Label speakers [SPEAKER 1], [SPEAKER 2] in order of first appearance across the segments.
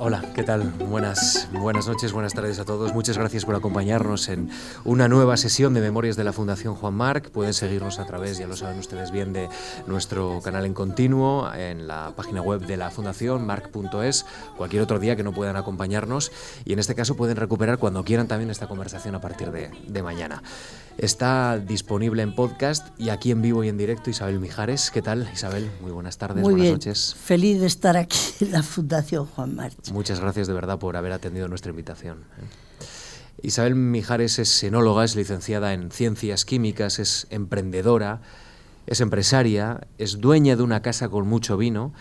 [SPEAKER 1] Hola, ¿qué tal? Buenas, buenas noches, buenas tardes a todos. Muchas gracias por acompañarnos en una nueva sesión de Memorias de la Fundación Juan Marc. Pueden seguirnos a través, ya lo saben ustedes bien, de nuestro canal en continuo, en la página web de la Fundación, marc.es, cualquier otro día que no puedan acompañarnos. Y en este caso pueden recuperar cuando quieran también esta conversación a partir de, de mañana. Está disponible en podcast y aquí en vivo y en directo Isabel Mijares. ¿Qué tal, Isabel? Muy buenas tardes,
[SPEAKER 2] Muy
[SPEAKER 1] buenas
[SPEAKER 2] bien.
[SPEAKER 1] noches.
[SPEAKER 2] Feliz de estar aquí en la Fundación Juan March.
[SPEAKER 1] Muchas gracias de verdad por haber atendido nuestra invitación. Isabel Mijares es enóloga, es licenciada en ciencias químicas, es emprendedora, es empresaria, es dueña de una casa con mucho vino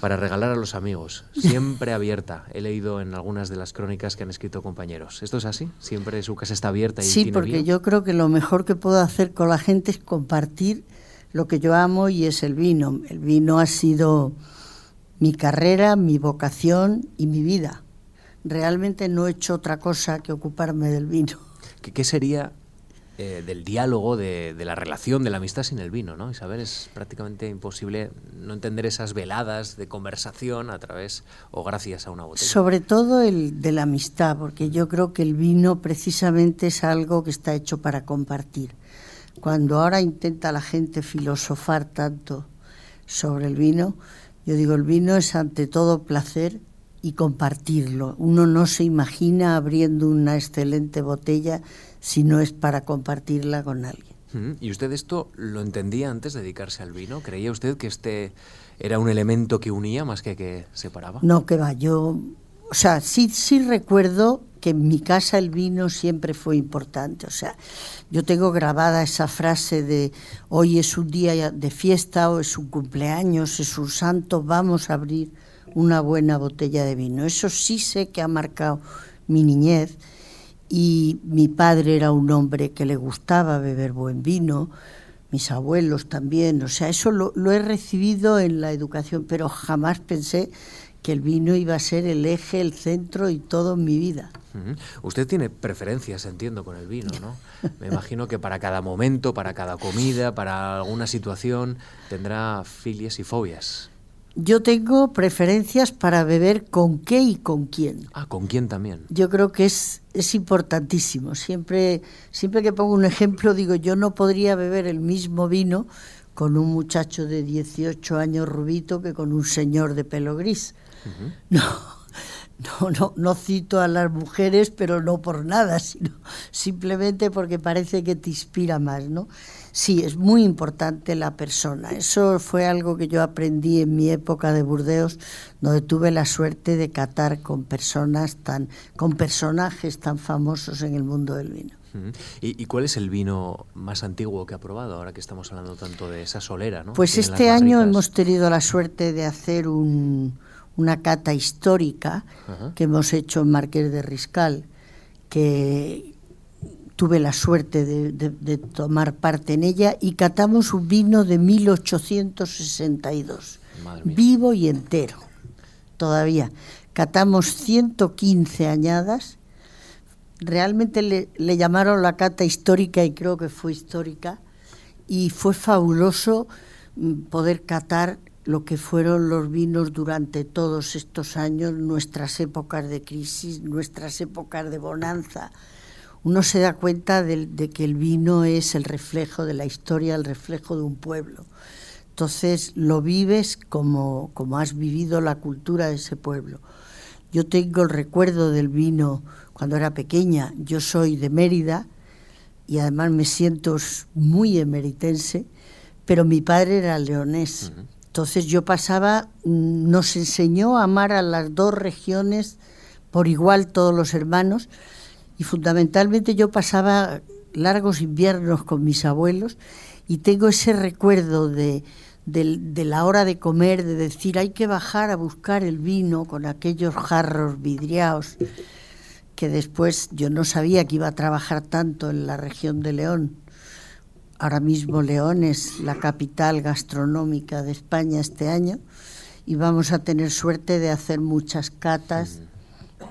[SPEAKER 1] para regalar a los amigos, siempre abierta. He leído en algunas de las crónicas que han escrito compañeros. ¿Esto es así? ¿Siempre su casa está abierta y
[SPEAKER 2] Sí,
[SPEAKER 1] tiene
[SPEAKER 2] porque
[SPEAKER 1] vino?
[SPEAKER 2] yo creo que lo mejor que puedo hacer con la gente es compartir lo que yo amo y es el vino. El vino ha sido mi carrera, mi vocación y mi vida. Realmente no he hecho otra cosa que ocuparme del vino.
[SPEAKER 1] ¿Qué, qué sería eh, del diálogo, de, de la relación, de la amistad sin el vino, ¿no? Isabel, es prácticamente imposible no entender esas veladas de conversación a través o gracias a una botella.
[SPEAKER 2] Sobre todo el de la amistad, porque yo creo que el vino precisamente es algo que está hecho para compartir. Cuando ahora intenta la gente filosofar tanto sobre el vino, yo digo, el vino es ante todo placer y compartirlo. Uno no se imagina abriendo una excelente botella si no es para compartirla con alguien.
[SPEAKER 1] Ujú. ¿Y usted esto lo entendía antes de dedicarse al vino? ¿Creía usted que este era un elemento que unía más que que separaba?
[SPEAKER 2] No, que va, yo, o sea, sí, sí recuerdo que en mi casa el vino siempre fue importante. O sea, yo tengo grabada esa frase de hoy es un día de fiesta o es un cumpleaños, es un santo, vamos a abrir una buena botella de vino. Eso sí sé que ha marcado mi niñez y mi padre era un hombre que le gustaba beber buen vino, mis abuelos también, o sea, eso lo, he recibido en la educación, pero jamás pensé que el vino iba a ser el eje, el centro y todo en mi vida.
[SPEAKER 1] Usted tiene preferencias, entiendo, con el vino, ¿no? Me imagino que para cada momento, para cada comida, para alguna situación, tendrá filias y fobias.
[SPEAKER 2] Yo tengo preferencias para beber con qué y con quién.
[SPEAKER 1] Ah, ¿con quién también?
[SPEAKER 2] Yo creo que es, es importantísimo. Siempre, siempre que pongo un ejemplo, digo, yo no podría beber el mismo vino con un muchacho de 18 años rubito que con un señor de pelo gris. No, no, no, no cito a las mujeres, pero no por nada, sino simplemente porque parece que te inspira más, ¿no? Sí, es muy importante la persona. Eso fue algo que yo aprendí en mi época de Burdeos, donde tuve la suerte de catar con personas tan, con personajes tan famosos en el mundo del vino.
[SPEAKER 1] ¿Y, y cuál es el vino más antiguo que ha probado, ahora que estamos hablando tanto de esa solera, ¿no?
[SPEAKER 2] Pues este año hemos tenido la suerte de hacer un, una cata histórica
[SPEAKER 1] Ajá.
[SPEAKER 2] que hemos hecho en Marqués de Riscal, que tuve la suerte de, de- de tomar parte en ella y catamos un vino de 1862,
[SPEAKER 1] Madre mía.
[SPEAKER 2] vivo y entero, todavía. Catamos 115 añadas, realmente le, le llamaron la cata histórica y creo que fue histórica, y fue fabuloso mm, poder catar lo que fueron los vinos durante todos estos años, nuestras épocas de crisis, nuestras épocas de bonanza. Uno se da cuenta de, de que el vino es el reflejo de la historia, el reflejo de un pueblo. Entonces lo vives como, como has vivido la cultura de ese pueblo. Yo tengo el recuerdo del vino cuando era pequeña. Yo soy de Mérida y además me siento muy emeritense, pero mi padre era leonés. Entonces yo pasaba, nos enseñó a amar a las dos regiones por igual todos los hermanos y fundamentalmente yo pasaba largos inviernos con mis abuelos y tengo ese recuerdo de, de la hora de comer, de decir hay que bajar a buscar el vino con aquellos jarros vidriados que después yo no sabía que iba a trabajar tanto en la región de León. Ahora mismo León es la capital gastronómica de España este año y vamos a tener suerte de hacer muchas catas,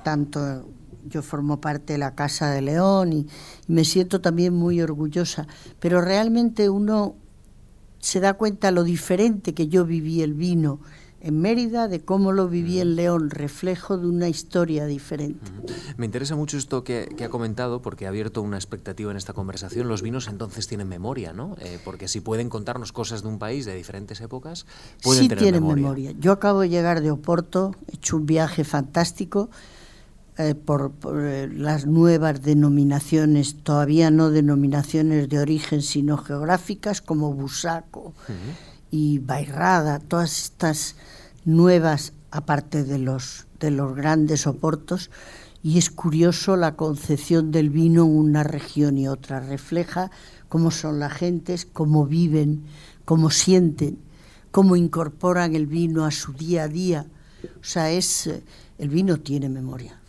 [SPEAKER 2] tanto yo formo parte de la Casa de León y, y me siento también muy orgullosa, pero realmente uno se da cuenta lo diferente que yo viví el vino en Mérida, de cómo lo viví en León, reflejo de una historia diferente.
[SPEAKER 1] Me interesa mucho esto que, ha comentado porque ha abierto una expectativa en esta conversación. Los vinos entonces tienen memoria, ¿no? Eh, porque si pueden contarnos cosas de un país de diferentes épocas, pueden
[SPEAKER 2] sí
[SPEAKER 1] tener
[SPEAKER 2] tienen memoria. Yo acabo de llegar de Oporto, he hecho un viaje fantástico. Eh, por, eh, las nuevas denominaciones, todavía no denominaciones de origen, sino geográficas, como Busaco y Bairrada, todas estas nuevas, aparte de los, de los grandes oportos, y es curioso la concepción del vino en una región y otra, refleja cómo son las gentes, cómo viven, cómo sienten, cómo incorporan el vino a su día a día. O sea, es el vino tiene memoria.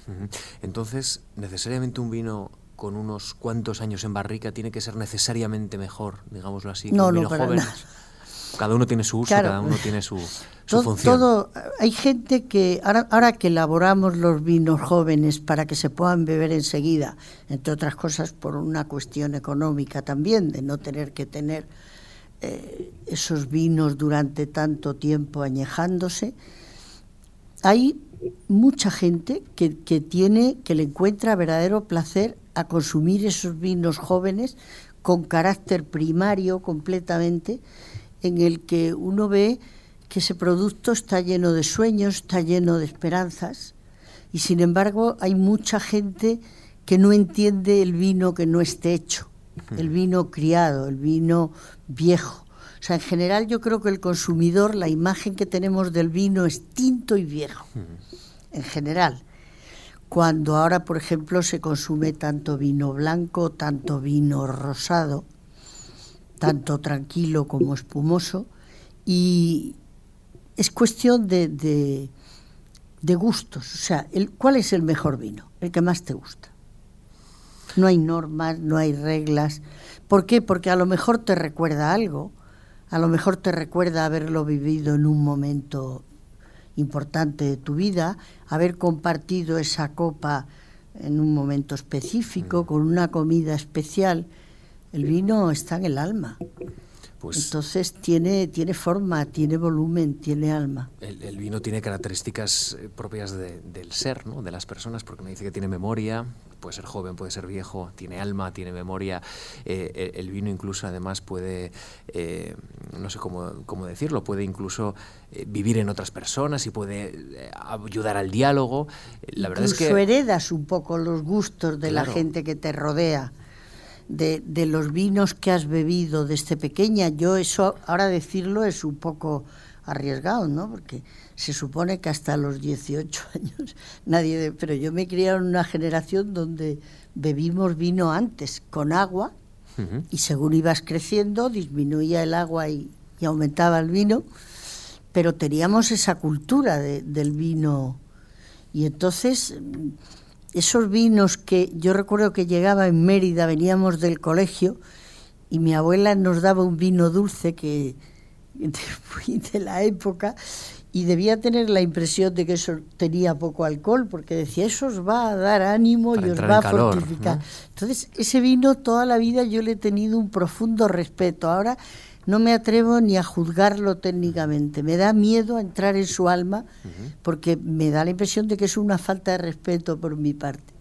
[SPEAKER 1] Entonces, necesariamente un vino con unos cuantos años en barrica tiene que ser necesariamente mejor, digámoslo así,
[SPEAKER 2] que un
[SPEAKER 1] vino
[SPEAKER 2] joven.
[SPEAKER 1] Cada uno tiene su uso, cada uno tiene su, función.
[SPEAKER 2] Todo, hay gente que, ahora, ahora, que elaboramos los vinos jóvenes para que se puedan beber enseguida, entre otras cosas por una cuestión económica también, de no tener que tener eh, esos vinos durante tanto tiempo añejándose, hay mucha gente que, que tiene, que le encuentra verdadero placer a consumir esos vinos jóvenes con carácter primario completamente en el que uno ve que ese producto está lleno de sueños, está lleno de esperanzas, y sin embargo hay mucha gente que no entiende el vino que no esté hecho, el vino criado, el vino viejo. O sea, en general yo creo que el consumidor, la imagen que tenemos del vino es tinto y viejo, en general. Cuando ahora, por ejemplo, se consume tanto vino blanco, tanto vino rosado, tanto tranquilo como espumoso, y es cuestión de, de, gustos. O sea, el, ¿cuál es el mejor vino? El que más te gusta. No hay normas, no hay reglas. ¿Por qué? Porque a lo mejor te recuerda algo, a lo mejor te recuerda haberlo vivido en un momento importante de tu vida, haber compartido esa copa en un momento específico, mm. con una comida especial el vino está en el alma. Pues Entonces tiene, tiene forma, tiene volumen, tiene alma.
[SPEAKER 1] El, vino tiene características eh, propias del ser, ¿no? de las personas, porque me dice que tiene memoria, puede ser joven, puede ser viejo, tiene alma, tiene memoria. Eh, eh, el vino incluso además puede, no sé cómo, cómo, decirlo, puede incluso vivir en otras personas y puede ayudar al diálogo.
[SPEAKER 2] La verdad es que... heredas un poco los gustos de la gente que te rodea de, de, los vinos que has bebido desde pequeña. Yo eso, ahora decirlo es un poco arriesgado, ¿no? Porque se supone que hasta los 18 años nadie... pero yo me crié en una generación donde bebimos vino antes, con agua, y según ibas creciendo disminuía el agua y, aumentaba el vino, pero teníamos esa cultura del vino. Y entonces esos vinos que yo recuerdo que llegaba en Mérida, veníamos del colegio y mi abuela nos daba un vino dulce que de, la época y debía tener la impresión de que eso tenía poco alcohol porque decía eso os va a dar ánimo y os va a fortificar. Entonces ese vino toda la vida yo le he tenido un profundo respeto. Ahora no me atrevo ni a juzgarlo técnicamente. Me da miedo entrar en su alma porque me da la impresión de que es una falta de respeto por mi parte.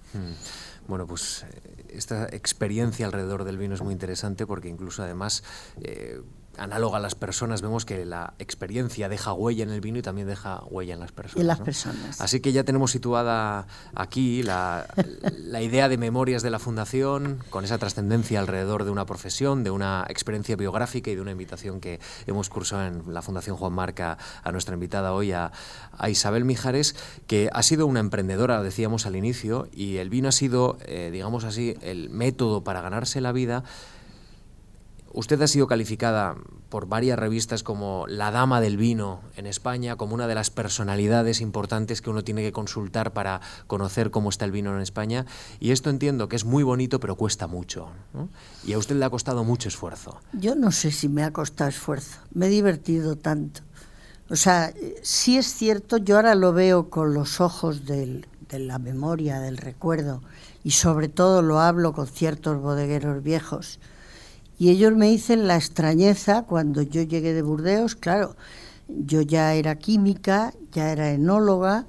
[SPEAKER 1] Bueno, pues eh, esta experiencia alrededor del vino es muy interesante porque incluso además eh, análoga a las personas, vemos que la experiencia deja huella en el vino y también deja huella en las personas.
[SPEAKER 2] En las personas.
[SPEAKER 1] Así que ya tenemos situada aquí la, idea de memorias de la Fundación, con esa trascendencia alrededor de una profesión, de una experiencia biográfica y de una invitación que hemos cursado en la Fundación Juan Marca a nuestra invitada hoy, a, Isabel Mijares, que ha sido una emprendedora, decíamos al inicio, y el vino ha sido, eh, digamos así, el método para ganarse la vida Usted ha sido calificada por varias revistas como la dama del vino en España, como una de las personalidades importantes que uno tiene que consultar para conocer cómo está el vino en España. Y esto entiendo que es muy bonito, pero cuesta mucho. Y a usted le ha costado mucho esfuerzo.
[SPEAKER 2] Yo no sé si me ha costado esfuerzo. Me he divertido tanto. O sea, sí es cierto, yo ahora lo veo con los ojos de la memoria, del recuerdo, y sobre todo lo hablo con ciertos bodegueros viejos y ellos me dicen la extrañeza cuando yo llegué de Burdeos, claro, yo ya era química, ya era enóloga,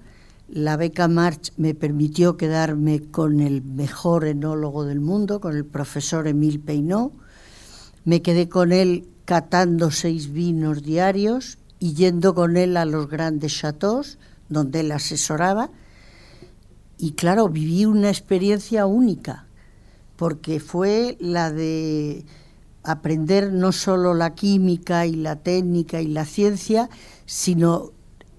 [SPEAKER 2] la beca March me permitió quedarme con el mejor enólogo del mundo, con el profesor Emile Peinot. Me quedé con él catando seis vinos diarios y yendo con él a los grandes chateaux donde él asesoraba. Y claro, viví una experiencia única, porque fue la de aprender no solo la química y la técnica y la ciencia, sino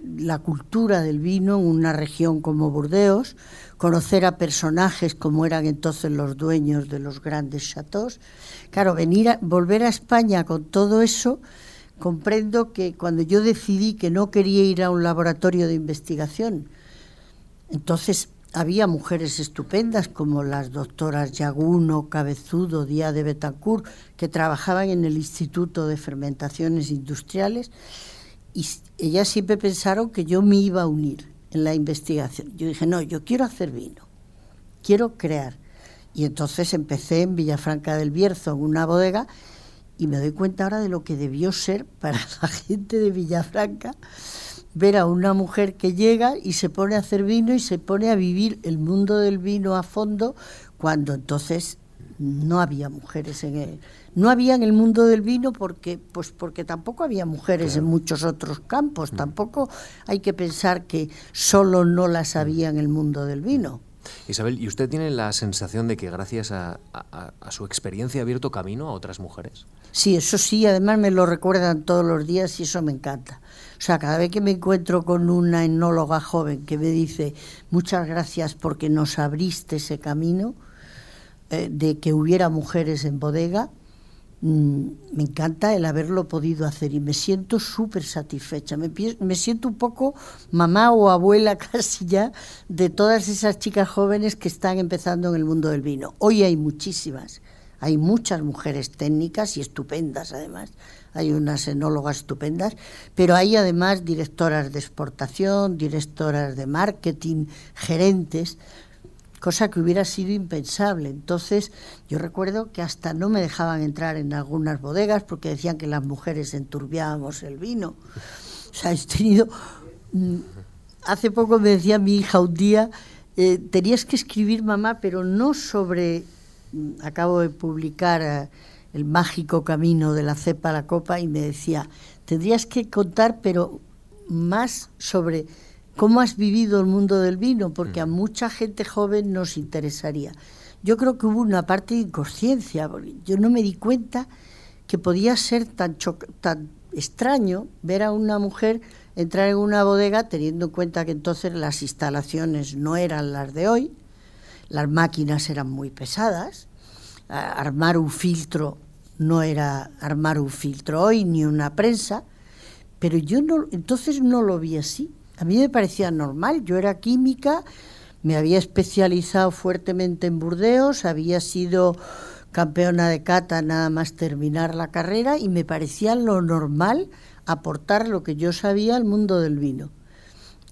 [SPEAKER 2] la cultura del vino en una región como Burdeos, conocer a personajes como eran entonces los dueños de los grandes chateaux. Claro, venir a, volver a España con todo eso, comprendo que cuando yo decidí que no quería ir a un laboratorio de investigación, entonces había mujeres estupendas como las doctoras Yaguno, Cabezudo, Díaz de Betancourt, que trabajaban en el Instituto de Fermentaciones Industriales y ellas siempre pensaron que yo me iba a unir en la investigación. Yo dije, no, yo quiero hacer vino, quiero crear. Y entonces empecé en Villafranca del Bierzo, en una bodega, y me doy cuenta ahora de lo que debió ser para la gente de Villafranca ver a una mujer que llega y se pone a hacer vino y se pone a vivir el mundo del vino a fondo, cuando entonces no había mujeres en él no había en el mundo del vino porque pues porque tampoco había mujeres en muchos otros campos mm. tampoco hay que pensar que solo no las había en el mundo del vino
[SPEAKER 1] Isabel, ¿y usted tiene la sensación de que gracias a, su experiencia ha abierto camino a otras mujeres?
[SPEAKER 2] Sí, eso sí, además me lo recuerdan todos los días y eso me encanta. O sea, cada vez que me encuentro con una enóloga joven que me dice muchas gracias porque nos abriste ese camino eh, de que hubiera mujeres en bodega, Mm, me encanta el haberlo podido hacer y me siento súper satisfecha. Me, me, siento un poco mamá o abuela casi ya de todas esas chicas jóvenes que están empezando en el mundo del vino. Hoy hay muchísimas, hay muchas mujeres técnicas y estupendas además. Hay unas enólogas estupendas, pero hay además directoras de exportación, directoras de marketing, gerentes cosa que hubiera sido impensable. Entonces, yo recuerdo que hasta no me dejaban entrar en algunas bodegas porque decían que las mujeres enturbiábamos el vino. O sea, he tenido... Mm, hace poco me decía mi hija un día, eh, tenías que escribir, mamá, pero no sobre... Acabo de publicar eh, El mágico camino de la cepa a la copa y me decía, tendrías que contar, pero más sobre ¿Cómo has vivido el mundo del vino? Porque a mucha gente joven nos interesaría. Yo creo que hubo una parte de inconsciencia, porque yo no me di cuenta que podía ser tan, tan extraño ver a una mujer entrar en una bodega teniendo en cuenta que entonces las instalaciones no eran las de hoy, las máquinas eran muy pesadas, armar un filtro no era armar un filtro hoy ni una prensa, pero yo no, entonces no lo vi así. A mí me parecía normal, yo era química, me había especializado fuertemente en Burdeos, había sido campeona de cata nada más terminar la carrera y me parecía lo normal aportar lo que yo sabía al mundo del vino.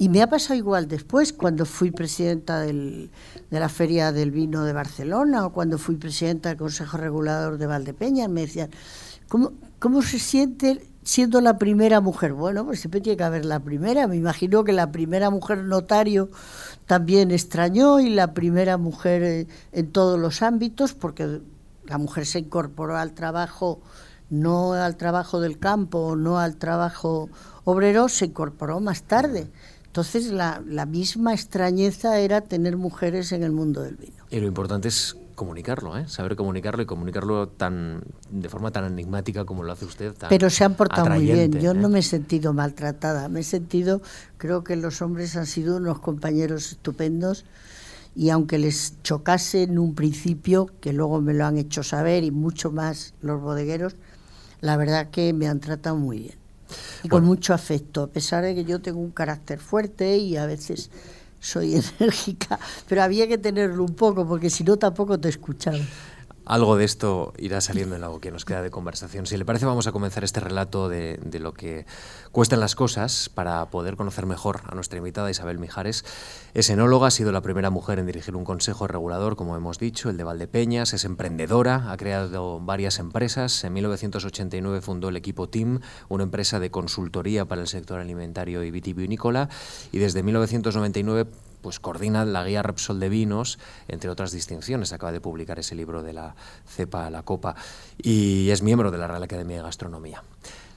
[SPEAKER 2] Y me ha pasado igual después, cuando fui presidenta de la Feria del Vino de Barcelona o cuando fui presidenta del Consejo Regulador de Valdepeña, me decían, ¿cómo, cómo se siente siendo la primera mujer. Bueno, pues siempre tiene que haber la primera. Me imagino que la primera mujer notario también extrañó y la primera mujer eh, en todos los ámbitos, porque la mujer se incorporó al trabajo, no al trabajo del campo, no al trabajo obrero, se incorporó más tarde. Entonces la, la misma extrañeza era tener mujeres en el mundo del vino.
[SPEAKER 1] Y lo importante es comunicarlo, ¿eh? saber comunicarlo y comunicarlo tan de forma tan enigmática como lo hace usted.
[SPEAKER 2] Pero se han portado muy bien. Yo no ¿eh? me he sentido maltratada. Me he sentido, creo que los hombres han sido unos compañeros estupendos y aunque les chocase en un principio, que luego me lo han hecho saber y mucho más los bodegueros, la verdad que me han tratado muy bien y con mucho afecto, a pesar de que yo tengo un carácter fuerte y a veces soy enérgica, pero había que tenerlo un poco porque si no tampoco te escuchaban.
[SPEAKER 1] Algo de esto irá saliendo en lo que nos queda de conversación. Si le parece, vamos a comenzar este relato de, lo que cuestan las cosas para poder conocer mejor a nuestra invitada Isabel Mijares. Es enóloga, ha sido la primera mujer en dirigir un consejo regulador, como hemos dicho, el de Valdepeñas, es emprendedora, ha creado varias empresas. En 1989 fundó el equipo TIM, una empresa de consultoría para el sector alimentario y vitivinícola, y desde 1999 pues coordina la guía Repsol de vinos, entre otras distinciones. Acaba de publicar ese libro de la cepa a la copa y es miembro de la Real Academia de Gastronomía.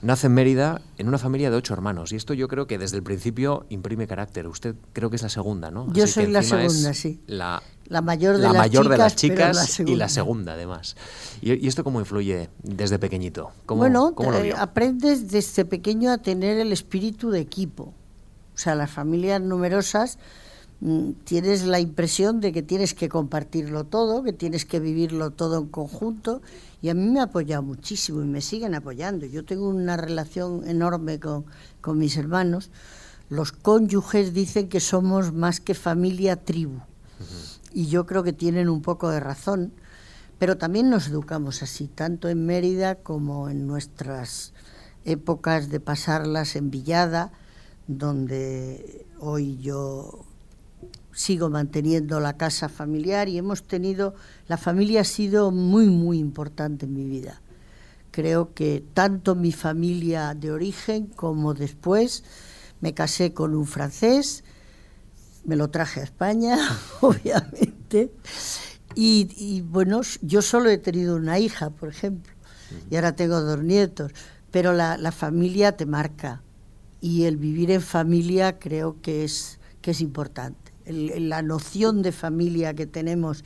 [SPEAKER 1] Nace en Mérida en una familia de ocho hermanos y esto yo creo que desde el principio imprime carácter. Usted creo que es la segunda, ¿no?
[SPEAKER 2] Yo soy la segunda, sí.
[SPEAKER 1] La,
[SPEAKER 2] mayor de,
[SPEAKER 1] la
[SPEAKER 2] las,
[SPEAKER 1] mayor
[SPEAKER 2] chicas,
[SPEAKER 1] de las chicas y la segunda además. ¿Y, esto cómo influye desde pequeñito? ¿Cómo,
[SPEAKER 2] bueno, aprendes desde pequeño a tener el espíritu de equipo. O sea, las familias numerosas tienes la impresión de que tienes que compartirlo todo, que tienes que vivirlo todo en conjunto y a mí me ha apoyado muchísimo y me siguen apoyando. Yo tengo una relación enorme con, con mis hermanos. Los cónyuges dicen que somos más que familia tribu y yo creo que tienen un poco de razón, pero también nos educamos así, tanto en Mérida como en nuestras épocas de pasarlas en Villada, donde hoy yo sigo manteniendo la casa familiar y hemos tenido, la familia ha sido muy, muy importante en mi vida. Creo que tanto mi familia de origen como después me casé con un francés, me lo traje a España, obviamente, y, bueno, yo solo he tenido una hija, por ejemplo, y ahora tengo dos nietos, pero la, la familia te marca y el vivir en familia creo que es, que es importante la noción de familia que tenemos,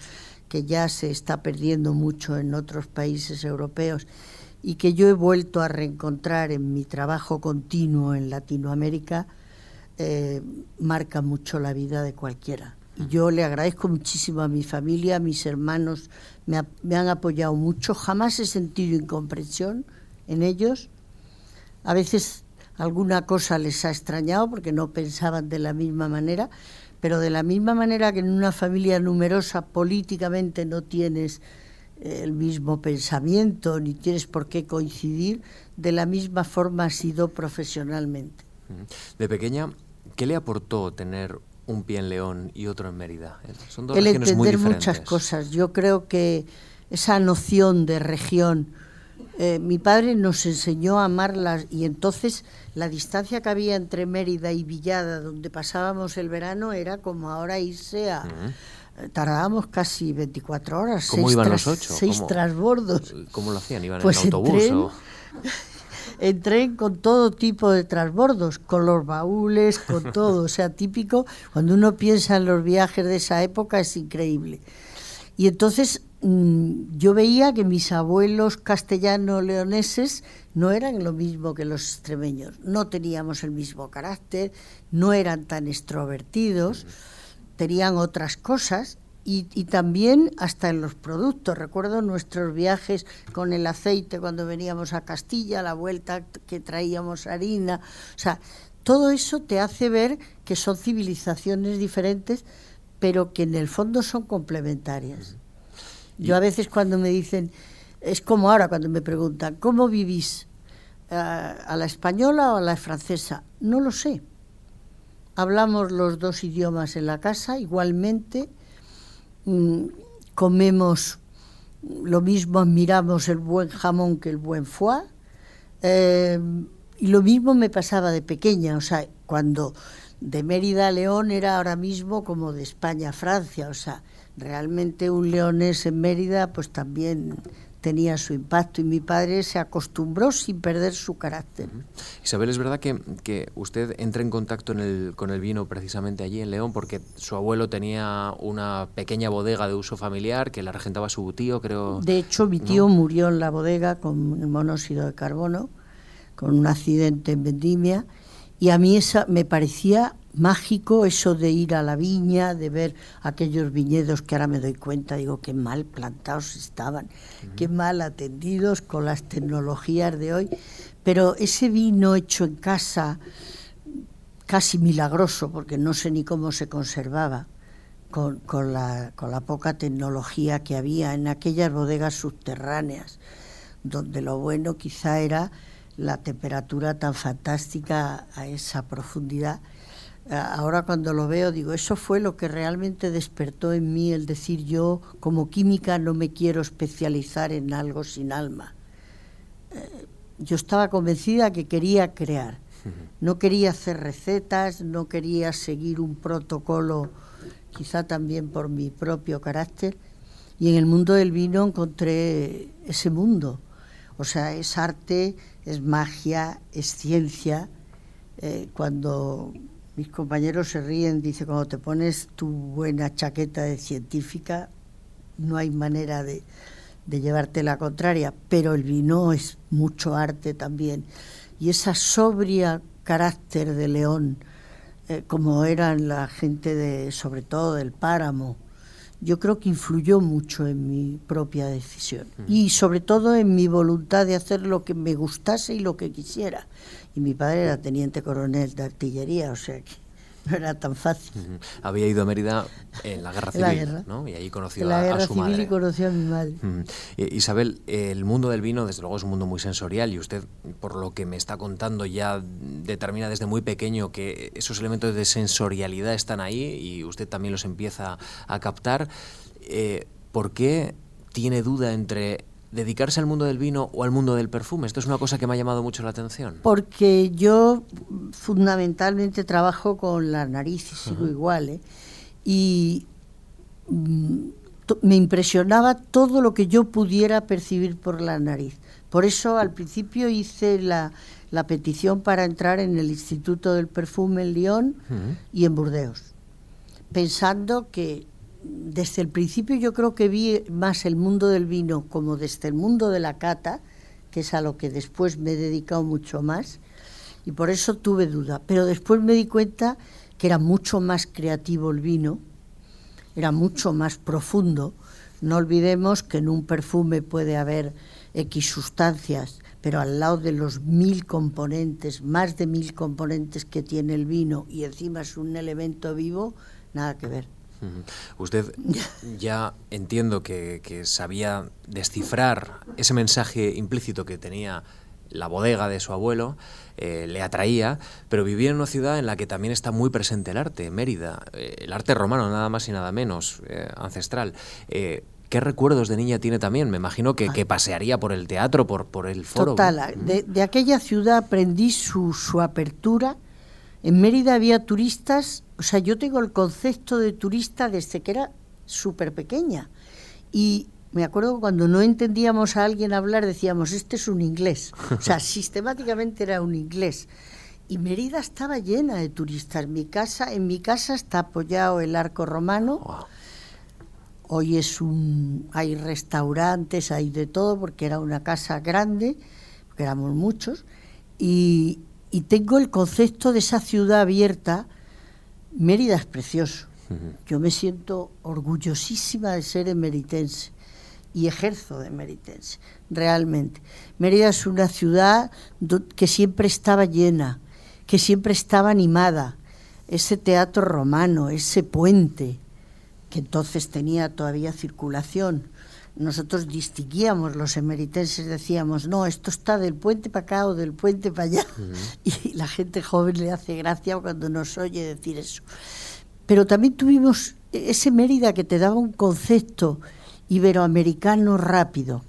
[SPEAKER 2] que ya se está perdiendo mucho en otros países europeos y que yo he vuelto a reencontrar en mi trabajo continuo en Latinoamérica, eh, marca mucho la vida de cualquiera. Y yo le agradezco muchísimo a mi familia, a mis hermanos, me, me han apoyado mucho, jamás he sentido incomprensión en ellos. A veces alguna cosa les ha extrañado porque no pensaban de la misma manera, pero de la misma manera que en una familia numerosa políticamente no tienes eh, el mismo pensamiento ni tienes por qué coincidir, de la misma forma ha sido profesionalmente.
[SPEAKER 1] De pequeña, ¿qué le aportó tener un pie en León y otro en Mérida?
[SPEAKER 2] Son dos el entender muchas cosas. Yo creo que esa noción de región, eh, mi padre nos enseñó a amarlas y entonces la distancia que había entre Mérida y Villada, donde pasábamos el verano, era como ahora irse a... Eh, tardábamos casi 24 horas.
[SPEAKER 1] ¿Cómo iban los ocho?
[SPEAKER 2] Seis transbordos.
[SPEAKER 1] ¿Cómo lo hacían? ¿Iban pues en autobús?
[SPEAKER 2] En tren, con todo tipo de transbordos, con los baúles, con todo. O sea, típico, cuando uno piensa en los viajes de esa época es increíble. Y entonces yo veía que mis abuelos castellano-leoneses no eran lo mismo que los extremeños, no teníamos el mismo carácter, no eran tan extrovertidos, tenían otras cosas y, también hasta en los productos. Recuerdo nuestros viajes con el aceite cuando veníamos a Castilla, la vuelta que traíamos harina, o sea, todo eso te hace ver que son civilizaciones diferentes, pero que en el fondo son complementarias. Yo a veces cuando me dicen, es como ahora cuando me preguntan, ¿cómo vivís? Eh, ¿A la española o a la francesa? No lo sé. Hablamos los dos idiomas en la casa, igualmente. Mm, comemos lo mismo, admiramos el buen jamón que el buen foie. Eh, y lo mismo me pasaba de pequeña, o sea, cuando de Mérida a León era ahora mismo como de España a Francia, o sea, realmente un leonés en Mérida pues también tenía su impacto y mi padre se acostumbró sin perder su carácter.
[SPEAKER 1] Isabel, ¿es verdad que, que, usted entra en contacto en el, con el vino precisamente allí en León porque su abuelo tenía una pequeña bodega de uso familiar que la regentaba su tío, creo?
[SPEAKER 2] De hecho, mi tío murió en la bodega con monóxido de carbono, con un accidente en vendimia, y a mí esa me parecía mágico eso de ir a la viña, de ver aquellos viñedos que ahora me doy cuenta, digo, qué mal plantados estaban, qué mal atendidos con las tecnologías de hoy. Pero ese vino hecho en casa, casi milagroso, porque no sé ni cómo se conservaba, con, con, la, con la poca tecnología que había en aquellas bodegas subterráneas, donde lo bueno quizá era la temperatura tan fantástica a esa profundidad. Ahora cuando lo veo digo, eso fue lo que realmente despertó en mí el decir yo como química no me quiero especializar en algo sin alma. Eh, yo estaba convencida que quería crear, no quería hacer recetas, no quería seguir un protocolo quizá también por mi propio carácter, y en el mundo del vino encontré ese mundo. O sea, es arte, es magia, es ciencia. Eh, cuando mis compañeros se ríen, dice, cuando te pones tu buena chaqueta de científica, no hay manera de, llevarte la contraria, pero el vino es mucho arte también. Y esa sobria carácter de León, eh, como eran la gente de, sobre todo del páramo, yo creo que influyó mucho en mi propia decisión y sobre todo en mi voluntad de hacer lo que me gustase y lo que quisiera. Y mi padre era teniente coronel de artillería, o sea que no era tan fácil.
[SPEAKER 1] Había ido a Mérida en la guerra civil, ¿no? Y ahí conoció
[SPEAKER 2] la
[SPEAKER 1] a,
[SPEAKER 2] guerra
[SPEAKER 1] su
[SPEAKER 2] civil
[SPEAKER 1] madre.
[SPEAKER 2] y conoció a mi madre.
[SPEAKER 1] Isabel, el mundo del vino, desde luego, es un mundo muy sensorial y usted, por lo que me está contando, ya determina desde muy pequeño que esos elementos de sensorialidad están ahí y usted también los empieza a captar. Eh, ¿Por qué tiene duda entre dedicarse al mundo del vino o al mundo del perfume? Esto es una cosa que me ha llamado mucho la atención.
[SPEAKER 2] Porque yo fundamentalmente trabajo con la nariz y sigo uh -huh. igual, ¿eh? y mm, me impresionaba todo lo que yo pudiera percibir por la nariz. Por eso al principio hice la, la petición para entrar en el Instituto del Perfume en Lyon uh -huh. y en Burdeos, pensando que desde el principio yo creo que vi más el mundo del vino como desde el mundo de la cata, que es a lo que después me he dedicado mucho más, y por eso tuve duda. Pero después me di cuenta que era mucho más creativo el vino, era mucho más profundo. No olvidemos que en un perfume puede haber X sustancias, pero al lado de los mil componentes, más de mil componentes que tiene el vino, y encima es un elemento vivo, nada que ver.
[SPEAKER 1] Usted ya entiendo que, que, sabía descifrar ese mensaje implícito que tenía la bodega de su abuelo, eh, le atraía, pero vivía en una ciudad en la que también está muy presente el arte, Mérida, eh, el arte romano, nada más y nada menos, eh, ancestral. ¿Qué recuerdos de niña tiene también? Me imagino que, que pasearía por el teatro, por, por el foro.
[SPEAKER 2] Total, de, de aquella ciudad aprendí su, su apertura. En Mérida había turistas o sea, yo tengo el concepto de turista desde que era súper pequeña. Y me acuerdo cuando no entendíamos a alguien hablar, decíamos, este es un inglés. O sea, sistemáticamente era un inglés. Y Mérida estaba llena de turistas. Mi casa, en mi casa está apoyado el arco romano. Wow. Hoy es un, hay restaurantes, hay de todo, porque era una casa grande, porque éramos muchos. Y, y tengo el concepto de esa ciudad abierta Mérida es precioso. Uh -huh. Yo me siento orgullosísima de ser emeritense y ejerzo de emeritense, realmente. Mérida es una ciudad que siempre estaba llena, que siempre estaba animada. Ese teatro romano, ese puente, que entonces tenía todavía circulación. Nosotros distinguíamos, los emeritenses decíamos, no, esto está del puente para acá o del puente para allá. Uh -huh. Y la gente joven le hace gracia cuando nos oye decir eso. Pero también tuvimos ese Mérida que te daba un concepto iberoamericano rápido.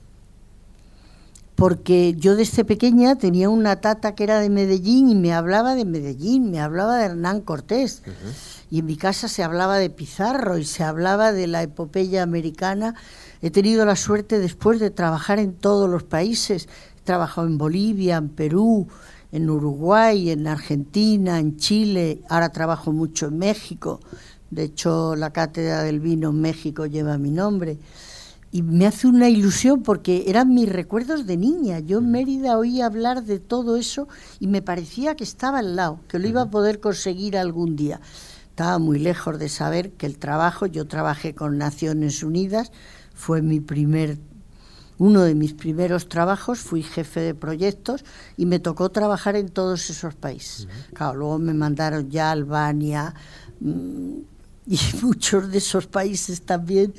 [SPEAKER 2] Porque yo desde pequeña tenía una tata que era de Medellín y me hablaba de Medellín, me hablaba de Hernán Cortés. Uh -huh. Y en mi casa se hablaba de Pizarro y se hablaba de la epopeya americana. He tenido la suerte después de trabajar en todos los países. He trabajado en Bolivia, en Perú, en Uruguay, en Argentina, en Chile. Ahora trabajo mucho en México. De hecho, la cátedra del vino en México lleva mi nombre. Y me hace una ilusión porque eran mis recuerdos de niña. Yo en Mérida oía hablar de todo eso y me parecía que estaba al lado, que lo iba a poder conseguir algún día. Estaba muy lejos de saber que el trabajo, yo trabajé con Naciones Unidas, fue mi primer, uno de mis primeros trabajos, fui jefe de proyectos y me tocó trabajar en todos esos países. Uh -huh. Claro, luego me mandaron ya a Albania, mmm, y muchos de esos países también,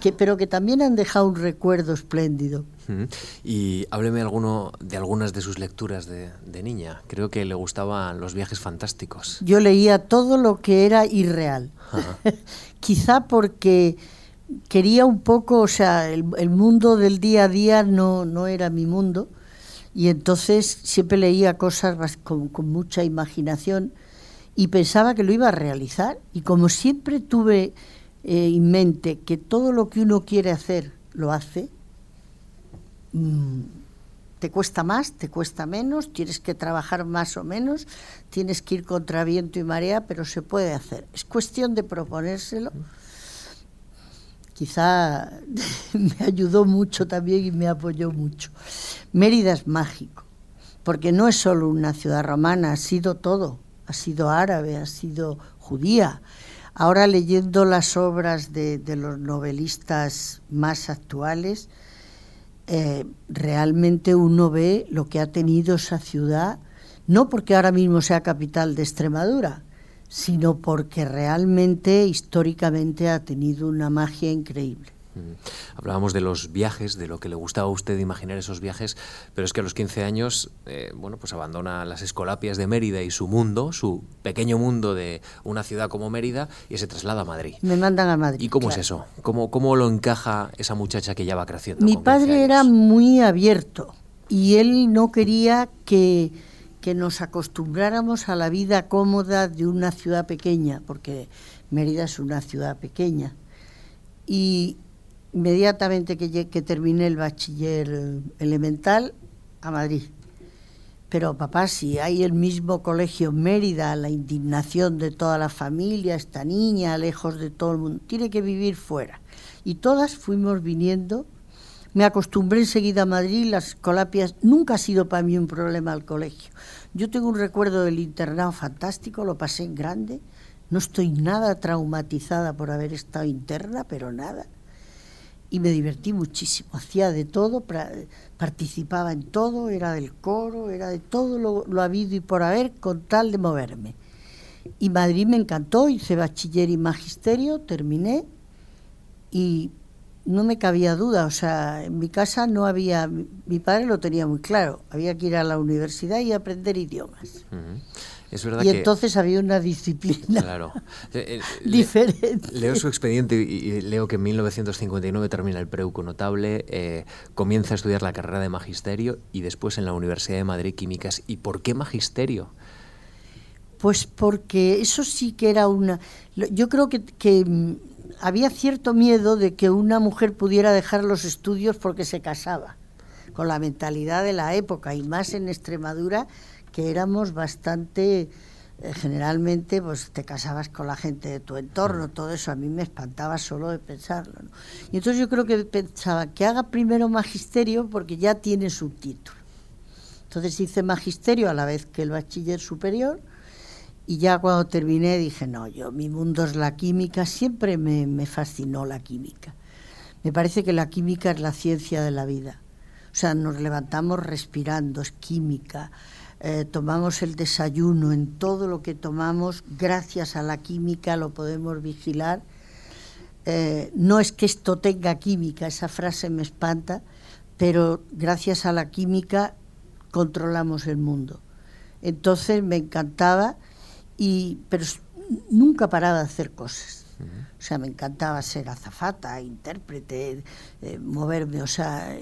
[SPEAKER 2] que, pero que también han dejado un recuerdo espléndido.
[SPEAKER 1] Y hábleme alguno de algunas de sus lecturas de, de, niña. Creo que le gustaban los viajes fantásticos.
[SPEAKER 2] Yo leía todo lo que era irreal. Quizá porque quería un poco, o sea, el, mundo del día a día no, no era mi mundo. Y entonces siempre leía cosas con, con mucha imaginación y pensaba que lo iba a realizar. Y como siempre tuve eh, en mente que todo lo que uno quiere hacer lo hace, mmm, te cuesta más, te cuesta menos, tienes que trabajar más o menos, tienes que ir contra viento y marea, pero se puede hacer. Es cuestión de proponérselo. Quizá me ayudó mucho también y me apoyó mucho. Mérida es mágico, porque no es solo una ciudad romana, ha sido todo ha sido árabe, ha sido judía. Ahora leyendo las obras de, los novelistas más actuales, eh, realmente uno ve lo que ha tenido esa ciudad, no porque ahora mismo sea capital de Extremadura, sino porque realmente históricamente ha tenido una magia increíble.
[SPEAKER 1] Hablábamos de los viajes, de lo que le gustaba a usted imaginar esos viajes, pero es que a los 15 años, eh, bueno, pues abandona las escolapias de Mérida y su mundo, su pequeño mundo de una ciudad como Mérida, y se traslada a Madrid.
[SPEAKER 2] Me mandan a Madrid.
[SPEAKER 1] ¿Y cómo es eso? ¿Cómo, ¿Cómo lo encaja esa muchacha que ya va creciendo?
[SPEAKER 2] Mi padre era muy abierto y él no quería que, que nos acostumbráramos a la vida cómoda de una ciudad pequeña, porque Mérida es una ciudad pequeña. Y, inmediatamente que, terminé el bachiller elemental a Madrid. Pero papá, si hay el mismo colegio en Mérida, la indignación de toda la familia, esta niña, lejos de todo el mundo, tiene que vivir fuera. Y todas fuimos viniendo. Me acostumbré enseguida a Madrid, las colapias, nunca ha sido para mí un problema al colegio. Yo tengo un recuerdo del internado fantástico, lo pasé en grande, no estoy nada traumatizada por haber estado interna, pero nada y me divertí muchísimo. Hacía de todo, participaba en todo, era del coro, era de todo lo, lo habido y por haber con tal de moverme. Y Madrid me encantó, hice bachiller y magisterio, terminé y no me cabía duda, o sea, en mi casa no había, mi padre lo tenía muy claro, había que ir a la universidad y aprender idiomas.
[SPEAKER 1] Es verdad
[SPEAKER 2] y entonces había una disciplina
[SPEAKER 1] claro.
[SPEAKER 2] Eh, eh, diferente.
[SPEAKER 1] leo su expediente y, leo que en 1959 termina el preuco notable, eh, comienza a estudiar la carrera de magisterio y después en la Universidad de Madrid Químicas. ¿Y por qué magisterio?
[SPEAKER 2] Pues porque eso sí que era una... Yo creo que, que mm, había cierto miedo de que una mujer pudiera dejar los estudios porque se casaba, con la mentalidad de la época y más en Extremadura que éramos bastante eh, generalmente pues te casabas con la gente de tu entorno, mm. todo eso a mí me espantaba solo de pensarlo. ¿no? Y entonces yo creo que pensaba que haga primero magisterio porque ya tiene subtítulo. Entonces hice magisterio a la vez que el bachiller superior y ya cuando terminé dije, no, yo mi mundo es la química, siempre me, me fascinó la química. Me parece que la química es la ciencia de la vida. O sea, nos levantamos respirando, es química eh, tomamos el desayuno, en todo lo que tomamos, gracias a la química lo podemos vigilar. Eh, no es que esto tenga química, esa frase me espanta, pero gracias a la química controlamos el mundo. Entonces me encantaba, y, pero nunca paraba de hacer cosas. O sea, me encantaba ser azafata, intérprete, eh, moverme, o sea,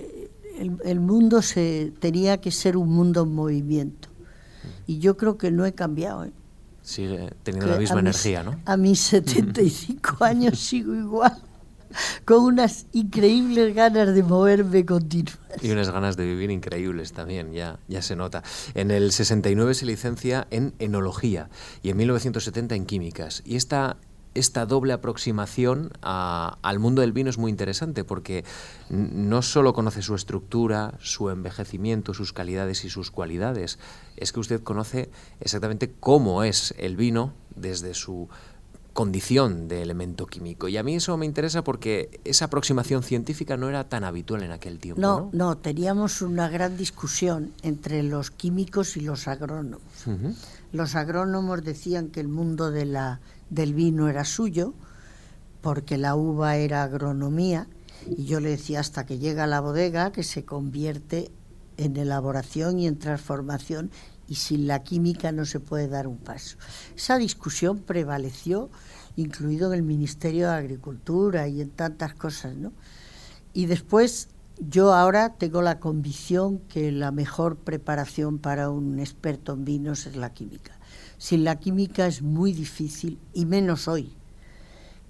[SPEAKER 2] el, mundo se, tenía que ser un mundo en movimiento. Y yo creo que no he cambiado. ¿eh?
[SPEAKER 1] Sigue teniendo la misma energía, ¿no?
[SPEAKER 2] A mis 75 años sigo igual, con unas increíbles ganas de moverme continuas.
[SPEAKER 1] Y unas ganas de vivir increíbles también, ya, ya se nota. En el 69 se licencia en enología y en 1970 en químicas. Y esta esta doble aproximación al mundo del vino es muy interesante porque no solo conoce su estructura, su envejecimiento, sus calidades y sus cualidades, es que usted conoce exactamente cómo es el vino desde su condición de elemento químico. Y a mí eso me interesa porque esa aproximación científica no era tan habitual en aquel tiempo.
[SPEAKER 2] No, no, teníamos una gran discusión entre los químicos y los agrónomos. Los agrónomos decían que el mundo de la del vino era suyo, porque la uva era agronomía, y yo le decía hasta que llega a la bodega que se convierte en elaboración y en transformación y sin la química no se puede dar un paso. Esa discusión prevaleció incluido en el Ministerio de Agricultura y en tantas cosas, ¿no? Y después yo ahora tengo la convicción que la mejor preparación para un experto en vinos es la química. Sin la química es muy difícil, y menos hoy,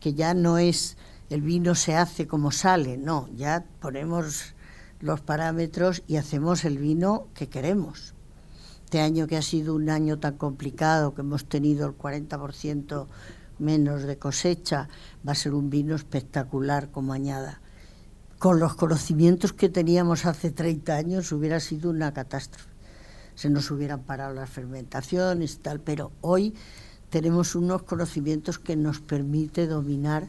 [SPEAKER 2] que ya no es el vino se hace como sale, no, ya ponemos los parámetros y hacemos el vino que queremos. Este año que ha sido un año tan complicado, que hemos tenido el 40% menos de cosecha, va a ser un vino espectacular como añada. Con los conocimientos que teníamos hace 30 años hubiera sido una catástrofe. Se nos hubieran parado las fermentaciones y tal, pero hoy tenemos unos conocimientos que nos permite dominar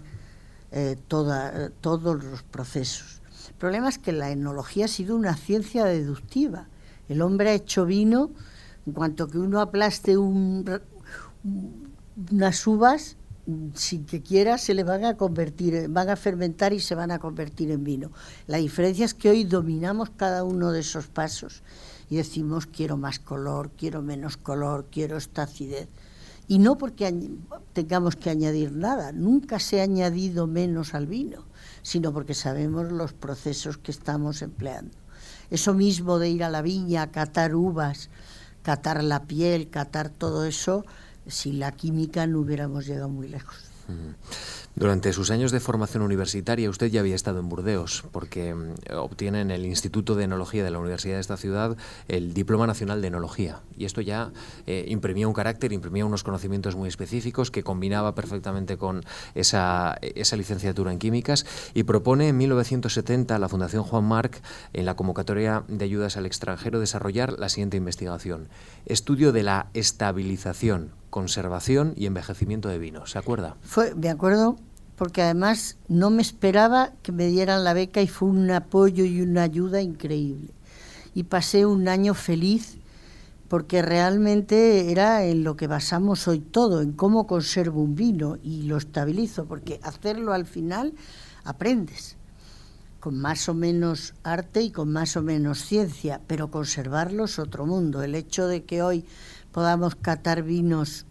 [SPEAKER 2] eh, toda, todos los procesos. El problema es que la enología ha sido una ciencia deductiva. El hombre ha hecho vino en cuanto que uno aplaste unas uvas, sin que quiera, se le van a convertir, van a fermentar y se van a convertir en vino. La diferencia es que hoy dominamos cada uno de esos pasos y decimos quiero más color, quiero menos color, quiero esta acidez. Y no porque tengamos que añadir nada, nunca se ha añadido menos al vino, sino porque sabemos los procesos que estamos empleando. Eso mismo de ir a la viña, catar uvas, catar la piel, catar todo eso, sin la química no hubiéramos llegado muy lejos.
[SPEAKER 1] Durante sus años de formación universitaria usted ya había estado en Burdeos porque mm, obtiene en el Instituto de Enología de la Universidad de esta ciudad el Diploma Nacional de Enología. Y esto ya eh, imprimía un carácter, imprimía unos conocimientos muy específicos que combinaba perfectamente con esa, esa licenciatura en químicas y propone en 1970 a la Fundación Juan Marc en la convocatoria de ayudas al extranjero desarrollar la siguiente investigación, estudio de la estabilización conservación y envejecimiento de vinos. ¿Se acuerda?
[SPEAKER 2] Fue, me acuerdo porque además no me esperaba que me dieran la beca y fue un apoyo y una ayuda increíble. Y pasé un año feliz porque realmente era en lo que basamos hoy todo, en cómo conservo un vino y lo estabilizo, porque hacerlo al final aprendes, con más o menos arte y con más o menos ciencia, pero conservarlo es otro mundo. El hecho de que hoy podamos catar vinos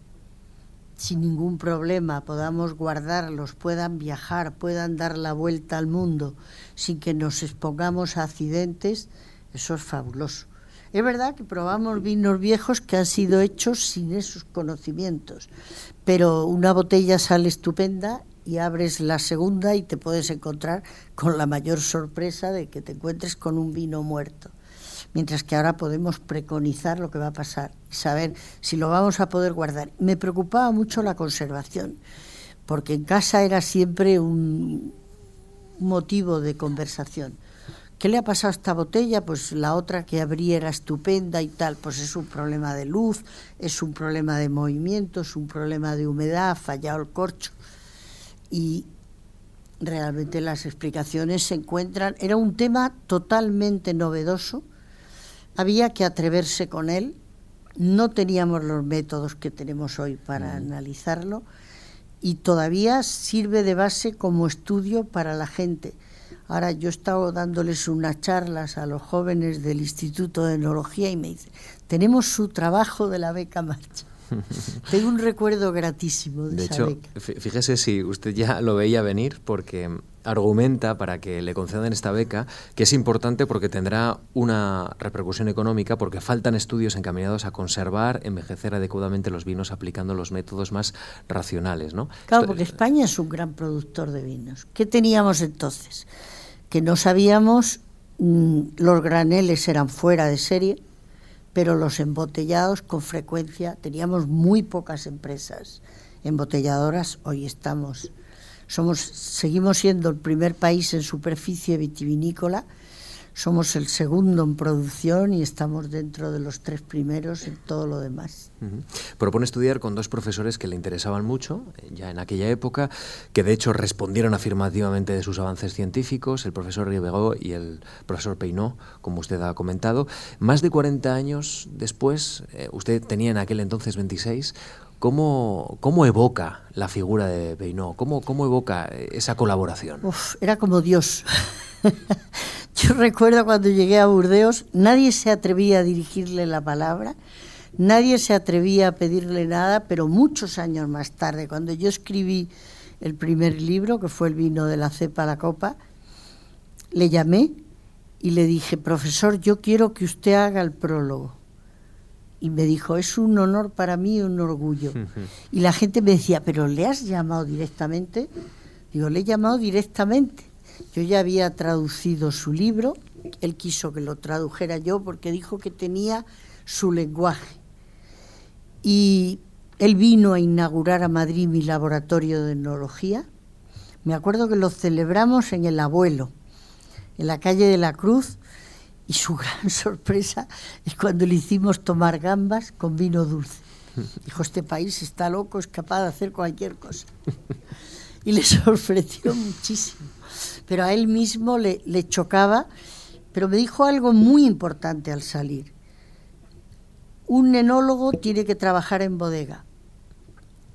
[SPEAKER 2] sin ningún problema, podamos guardarlos, puedan viajar, puedan dar la vuelta al mundo sin que nos expongamos a accidentes, eso es fabuloso. Es verdad que probamos vinos viejos que han sido hechos sin esos conocimientos, pero una botella sale estupenda y abres la segunda y te puedes encontrar con la mayor sorpresa de que te encuentres con un vino muerto mientras que ahora podemos preconizar lo que va a pasar saber si lo vamos a poder guardar. Me preocupaba mucho la conservación, porque en casa era siempre un motivo de conversación. ¿Qué le ha pasado a esta botella? Pues la otra que abrí era estupenda y tal. Pues es un problema de luz, es un problema de movimiento, es un problema de humedad, ha fallado el corcho. Y realmente las explicaciones se encuentran. Era un tema totalmente novedoso había que atreverse con él. No teníamos los métodos que tenemos hoy para analizarlo y todavía sirve de base como estudio para la gente. Ahora yo he estado dándoles unas charlas a los jóvenes del Instituto de Enología y me dicen, tenemos su trabajo de la beca marcha. Tengo un recuerdo gratísimo de,
[SPEAKER 1] de
[SPEAKER 2] esa
[SPEAKER 1] hecho,
[SPEAKER 2] beca.
[SPEAKER 1] fíjese si usted ya lo veía venir, porque argumenta para que le concedan esta beca que es importante porque tendrá una repercusión económica porque faltan estudios encaminados a conservar, envejecer adecuadamente los vinos aplicando los métodos más racionales, ¿no?
[SPEAKER 2] Claro, porque España es un gran productor de vinos. ¿Qué teníamos entonces? Que no sabíamos, mmm, los graneles eran fuera de serie, pero los embotellados con frecuencia teníamos muy pocas empresas embotelladoras, hoy estamos somos, seguimos siendo el primer país en superficie vitivinícola, somos el segundo en producción y estamos dentro de los tres primeros en todo lo demás.
[SPEAKER 1] Uh -huh. Propone estudiar con dos profesores que le interesaban mucho, eh, ya en aquella época, que de hecho respondieron afirmativamente de sus avances científicos, el profesor Ribegó y el profesor Peinó, como usted ha comentado. Más de 40 años después, eh, usted tenía en aquel entonces 26, ¿Cómo, ¿Cómo, evoca la figura de Peinó? ¿Cómo, ¿Cómo, evoca esa colaboración?
[SPEAKER 2] Uf, era como Dios. Yo recuerdo cuando llegué a Burdeos, nadie se atrevía a dirigirle la palabra, nadie se atrevía a pedirle nada, pero muchos años más tarde, cuando yo escribí el primer libro, que fue El vino de la cepa a la copa, le llamé y le dije, profesor, yo quiero que usted haga el prólogo. Y me dijo, es un honor para mí, un orgullo. Y la gente me decía, pero ¿le has llamado directamente? Digo, le he llamado directamente. Yo ya había traducido su libro, él quiso que lo tradujera yo porque dijo que tenía su lenguaje. Y él vino a inaugurar a Madrid mi laboratorio de enología. Me acuerdo que lo celebramos en el abuelo, en la calle de la Cruz, y su gran sorpresa es cuando le hicimos tomar gambas con vino dulce. Dijo, este país está loco, es capaz de hacer cualquier cosa. Y le sorprendió muchísimo. Pero a él mismo le, chocaba, pero me dijo algo muy importante al salir. Un enólogo tiene que trabajar en bodega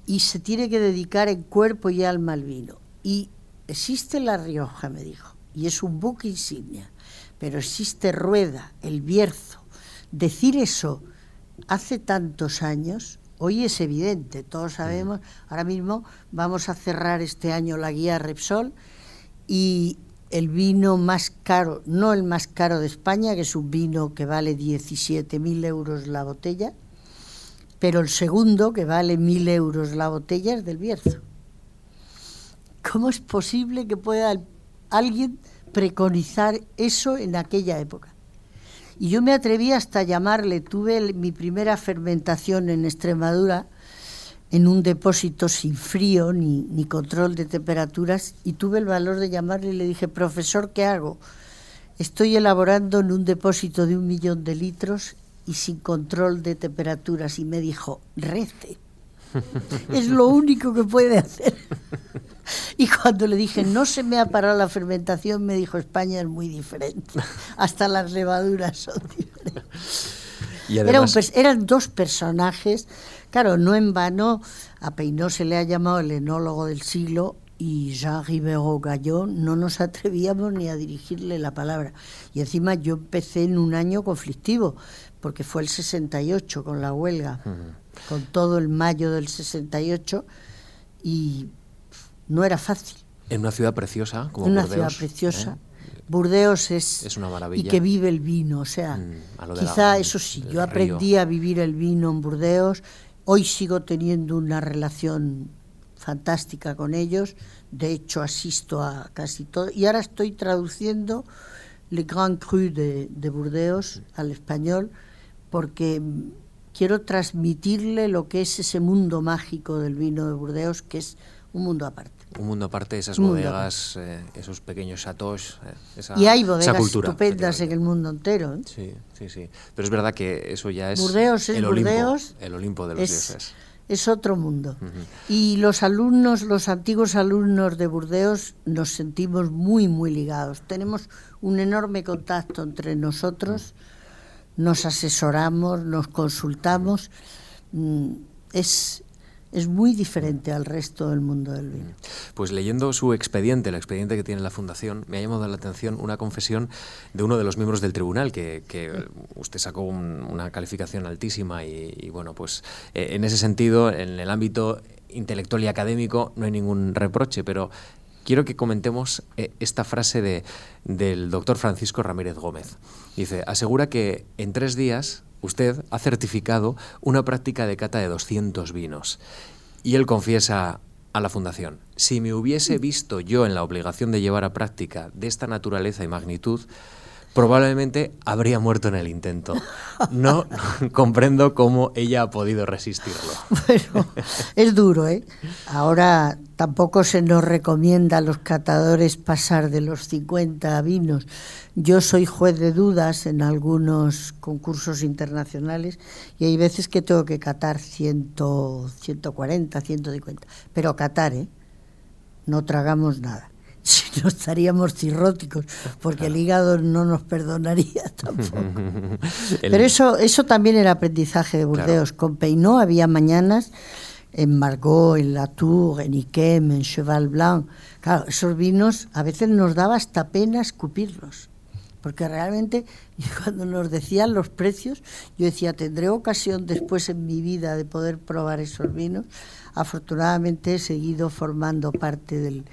[SPEAKER 2] y se tiene que dedicar en cuerpo y alma al vino. Y existe La Rioja, me dijo, y es un buque insignia, pero existe Rueda, el Bierzo. Decir eso hace tantos años, hoy es evidente, todos sabemos, ahora mismo vamos a cerrar este año la guía Repsol y el vino más caro, no el más caro de España, que es un vino que vale 17.000 euros la botella, pero el segundo, que vale 1.000 euros la botella, es del Bierzo. ¿Cómo es posible que pueda alguien preconizar eso en aquella época? Y yo me atreví hasta llamarle, tuve mi primera fermentación en Extremadura, en un depósito sin frío ni, ni, control de temperaturas y tuve el valor de llamarle y le dije, profesor, ¿qué hago? Estoy elaborando en un depósito de un millón de litros y sin control de temperaturas y me dijo, rece. es lo único que puede hacer. Y cuando le dije, no se me ha parado la fermentación, me dijo, España es muy diferente. Hasta las levaduras son diferentes. Y eran dos personajes Claro, no en vano a Peinó se le ha llamado el enólogo del siglo y Jean Ribero Gallón no nos atrevíamos ni a dirigirle la palabra. Y encima yo empecé en un año conflictivo, porque fue el 68 con la huelga, con todo el mayo del 68 y no era fácil.
[SPEAKER 1] En una ciudad preciosa como
[SPEAKER 2] en una
[SPEAKER 1] ciudad
[SPEAKER 2] preciosa. ¿eh? Burdeos es,
[SPEAKER 1] es una maravilla.
[SPEAKER 2] y que vive el vino, o sea, mm, quizá eso sí, yo aprendí a vivir el vino en Burdeos Hoy sigo teniendo una relación fantástica con ellos, de hecho asisto a casi todo, y ahora estoy traduciendo Le Grand Cru de, de Burdeos al español, porque quiero transmitirle lo que es ese mundo mágico del vino de Burdeos, que es un mundo aparte.
[SPEAKER 1] Un mundo aparte, esas bodegas, eh, esos pequeños chateaux, eh, esa,
[SPEAKER 2] y hay bodegas estupendas en el mundo entero. ¿eh?
[SPEAKER 1] Sí, sí, sí. Pero es verdad que eso ya es,
[SPEAKER 2] Burdeos es
[SPEAKER 1] el,
[SPEAKER 2] Burdeos,
[SPEAKER 1] Olimpo, el Olimpo de los dioses.
[SPEAKER 2] Es otro mundo. Y los alumnos, los antiguos alumnos de Burdeos, nos sentimos muy, muy ligados. Tenemos un enorme contacto entre nosotros, nos asesoramos, nos consultamos. Mm, es, es muy diferente al resto del mundo del vino.
[SPEAKER 1] Pues leyendo su expediente, el expediente que tiene la Fundación, me ha llamado la atención una confesión de uno de los miembros del tribunal, que, usted sacó una calificación altísima y, bueno, pues eh, en ese sentido, en el ámbito intelectual y académico no hay ningún reproche, pero quiero que comentemos eh, esta frase de, del doctor Francisco Ramírez Gómez. Dice, asegura que en tres días usted ha certificado una práctica de cata de 200 vinos. Y él confiesa a la Fundación, si me hubiese visto yo en la obligación de llevar a práctica de esta naturaleza y magnitud, probablemente habría muerto en el intento. No comprendo cómo ella ha podido resistirlo.
[SPEAKER 2] Es duro, ¿eh? Ahora tampoco se nos recomienda a los catadores pasar de los 50 vinos. Yo soy juez de dudas en algunos concursos internacionales y hay veces que tengo que catar 100, 140, 150. Pero catar, ¿eh? No tragamos nada si no estaríamos cirróticos, porque el hígado no nos perdonaría tampoco. Pero eso, eso también era aprendizaje de Burdeos. Con Peinó había mañanas en Margot, en Latour, en Iquem, en Cheval Blanc. Claro, esos vinos a veces nos daba hasta pena escupirlos, porque realmente cuando nos decían los precios, yo decía, tendré ocasión después en mi vida de poder probar esos vinos. Afortunadamente he seguido formando parte del,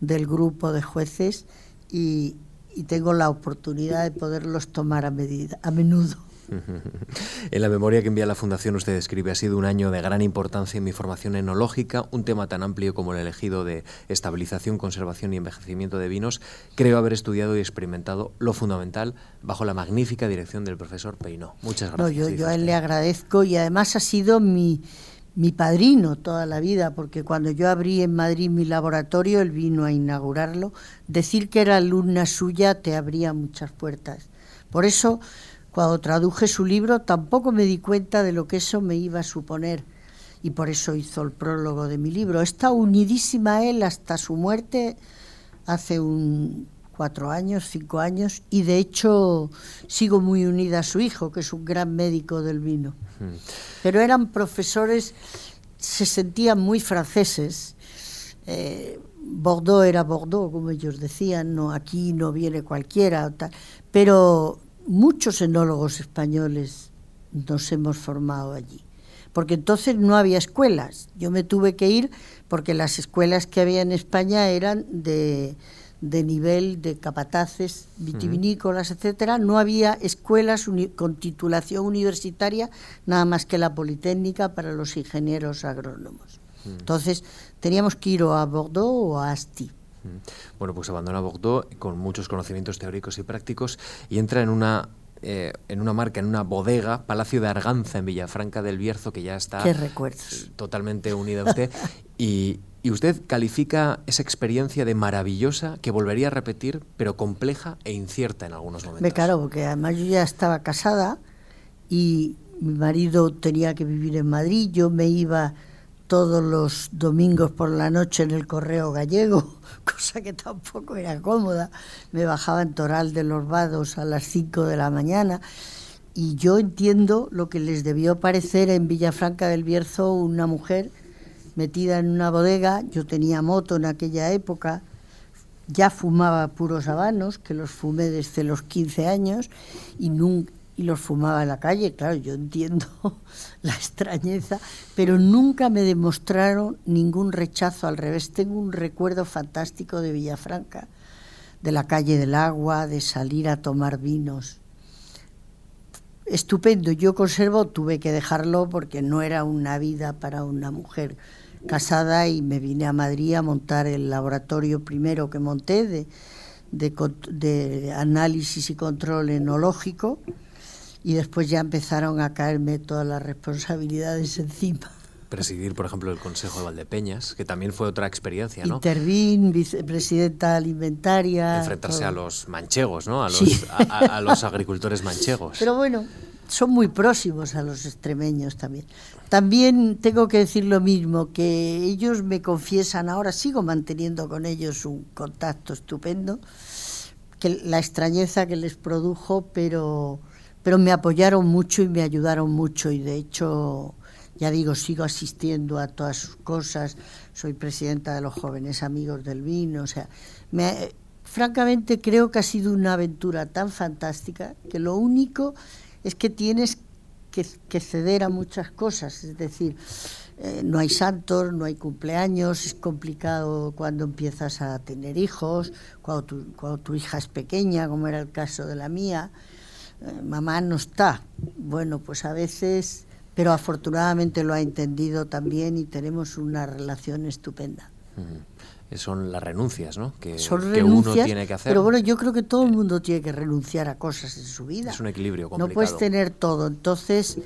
[SPEAKER 2] del grupo de jueces y, y tengo la oportunidad de poderlos tomar a, medida, a menudo.
[SPEAKER 1] En la memoria que envía la Fundación usted escribe, ha sido un año de gran importancia en mi formación enológica, un tema tan amplio como el elegido de estabilización, conservación y envejecimiento de vinos. Creo haber estudiado y experimentado lo fundamental bajo la magnífica dirección del profesor Peinó. Muchas gracias.
[SPEAKER 2] No, yo, yo a él le agradezco y además ha sido mi, mi padrino toda la vida, porque cuando yo abrí en Madrid mi laboratorio, él vino a inaugurarlo. Decir que era alumna suya te abría muchas puertas. Por eso cuando traduje su libro tampoco me di cuenta de lo que eso me iba a suponer y por eso hizo el prólogo de mi libro. Está unidísima a él hasta su muerte hace un cuatro años, cinco años, y de hecho sigo muy unida a su hijo, que es un gran médico del vino. Pero eran profesores, se sentían muy franceses. Eh, Bordeaux era Bordeaux, como ellos decían, no aquí no viene cualquiera, pero muchos enólogos españoles nos hemos formado allí, porque entonces no había escuelas. Yo me tuve que ir porque las escuelas que había en España eran de, de nivel de capataces vitivinícolas, etcétera. No había escuelas con titulación universitaria, nada más que la Politécnica para los ingenieros agrónomos. Entonces teníamos que ir o a Bordeaux o a Asti.
[SPEAKER 1] Bueno, pues abandona Bordeaux con muchos conocimientos teóricos y prácticos y entra en una eh, en una marca, en una bodega, Palacio de Arganza, en Villafranca del Bierzo, que ya está totalmente unida a usted. y, y, usted califica esa experiencia de maravillosa que volvería a repetir, pero compleja e incierta en algunos momentos.
[SPEAKER 2] Me claro, porque además yo ya estaba casada y mi marido tenía que vivir en Madrid, yo me iba todos los domingos por la noche en el correo gallego, cosa que tampoco era cómoda. Me bajaba en Toral de los Vados a las 5 de la mañana y yo entiendo lo que les debió parecer en Villafranca del Bierzo una mujer metida en una bodega, yo tenía moto en aquella época, ya fumaba puros habanos, que los fumé desde los 15 años y y los fumaba en la calle. Claro, yo entiendo la extrañeza, pero nunca me demostraron ningún rechazo. Al revés, tengo un recuerdo fantástico de Villafranca, de la calle del agua, de salir a tomar vinos. Estupendo, yo conservo, tuve que dejarlo porque no era una vida para una mujer casada y me vine a Madrid a montar el laboratorio primero que monté de, de, de análisis y control enológico y después ya empezaron a caerme todas las responsabilidades encima.
[SPEAKER 1] Presidir, por ejemplo, el Consejo de Valdepeñas, que también fue otra experiencia, ¿no?
[SPEAKER 2] Intervin, vicepresidenta alimentaria.
[SPEAKER 1] Enfrentarse a los manchegos, ¿no? A los, a, los agricultores manchegos.
[SPEAKER 2] Pero bueno, son muy próximos a los extremeños también. También tengo que decir lo mismo, que ellos me confiesan, ahora sigo manteniendo con ellos un contacto estupendo, que la extrañeza que les produjo, pero pero me apoyaron mucho y me ayudaron mucho y de hecho, ya digo, sigo asistiendo a todas sus cosas, soy presidenta de los jóvenes amigos del vino, o sea, me, francamente creo que ha sido una aventura tan fantástica que lo único es que tienes que, ceder a muchas cosas, es decir, eh, no hay santos, no hay cumpleaños, es complicado cuando empiezas a tener hijos, cuando tu, cuando tu hija es pequeña, como era el caso de la mía, eh, mamá no está. Bueno, pues a veces, pero afortunadamente lo ha entendido también y tenemos una relación estupenda.
[SPEAKER 1] Son las renuncias, ¿no?
[SPEAKER 2] Que, Son renuncias, uno tiene que hacer. Pero bueno, yo creo que todo el mundo tiene que renunciar a cosas en su vida.
[SPEAKER 1] Es un equilibrio complicado.
[SPEAKER 2] No puedes tener todo. Entonces,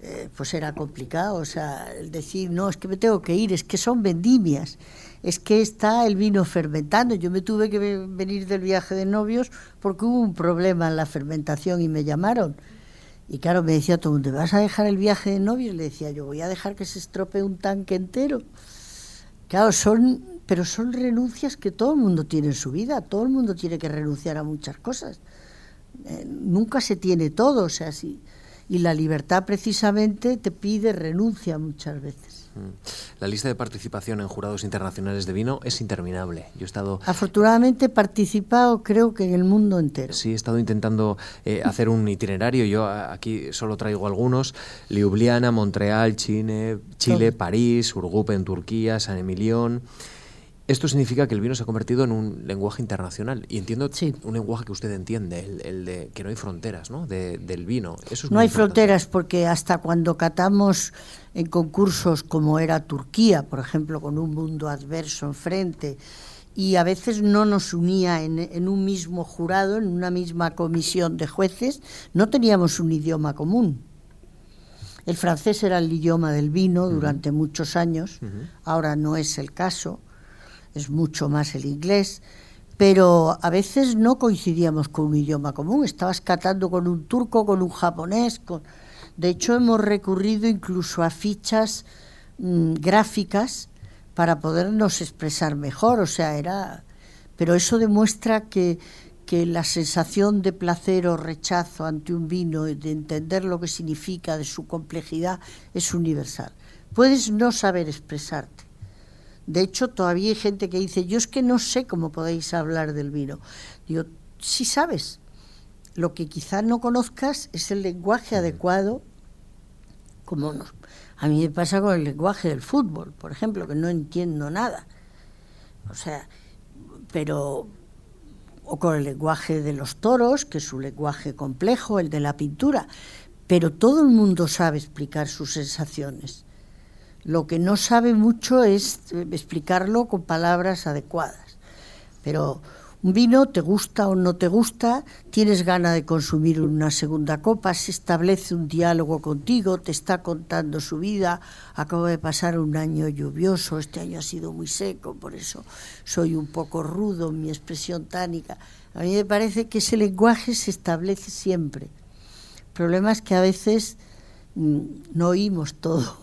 [SPEAKER 2] eh, pues era complicado. O sea, el decir, no, es que me tengo que ir, es que son vendimias es que está el vino fermentando. Yo me tuve que venir del viaje de novios porque hubo un problema en la fermentación y me llamaron. Y claro, me decía todo el mundo, ¿vas a dejar el viaje de novios? Le decía yo, voy a dejar que se estropee un tanque entero. Claro, son, pero son renuncias que todo el mundo tiene en su vida, todo el mundo tiene que renunciar a muchas cosas. Eh, nunca se tiene todo, o sea, sí. Y la libertad precisamente te pide renuncia muchas veces.
[SPEAKER 1] La lista de participación en jurados internacionales de vino es interminable. Yo he estado...
[SPEAKER 2] Afortunadamente he participado creo que en el mundo entero.
[SPEAKER 1] Sí, he estado intentando eh, hacer un itinerario. Yo aquí solo traigo algunos. Ljubljana, Montreal, Chile, Chile París, Urgupe en Turquía, San Emilión. Esto significa que el vino se ha convertido en un lenguaje internacional y entiendo un lenguaje que usted entiende, el, de que no hay fronteras ¿no? del vino.
[SPEAKER 2] Eso no hay fronteras porque hasta cuando catamos en concursos como era Turquía, por ejemplo, con un mundo adverso enfrente, y a veces no nos unía en, en un mismo jurado, en una misma comisión de jueces, no teníamos un idioma común. El francés era el idioma del vino durante muchos años, ahora no es el caso es mucho más el inglés, pero a veces no coincidíamos con un idioma común, estabas catando con un turco, con un japonés, de hecho hemos recurrido incluso a fichas mm, gráficas para podernos expresar mejor, o sea, era pero eso demuestra que, que la sensación de placer o rechazo ante un vino, de entender lo que significa, de su complejidad, es universal. Puedes no saber expresarte, de hecho, todavía hay gente que dice, yo es que no sé cómo podéis hablar del vino. Digo, sí sabes. Lo que quizá no conozcas es el lenguaje adecuado, como a mí me pasa con el lenguaje del fútbol, por ejemplo, que no entiendo nada. O sea, pero o con el lenguaje de los toros, que es un lenguaje complejo, el de la pintura, pero todo el mundo sabe explicar sus sensaciones. Lo que no sabe mucho es eh, explicarlo con palabras adecuadas. Pero un vino, te gusta o no te gusta, tienes ganas de consumir una segunda copa, se establece un diálogo contigo, te está contando su vida, acabo de pasar un año lluvioso, este año ha sido muy seco, por eso soy un poco rudo en mi expresión tánica. A mí me parece que ese lenguaje se establece siempre. El problema es que a veces no oímos todo.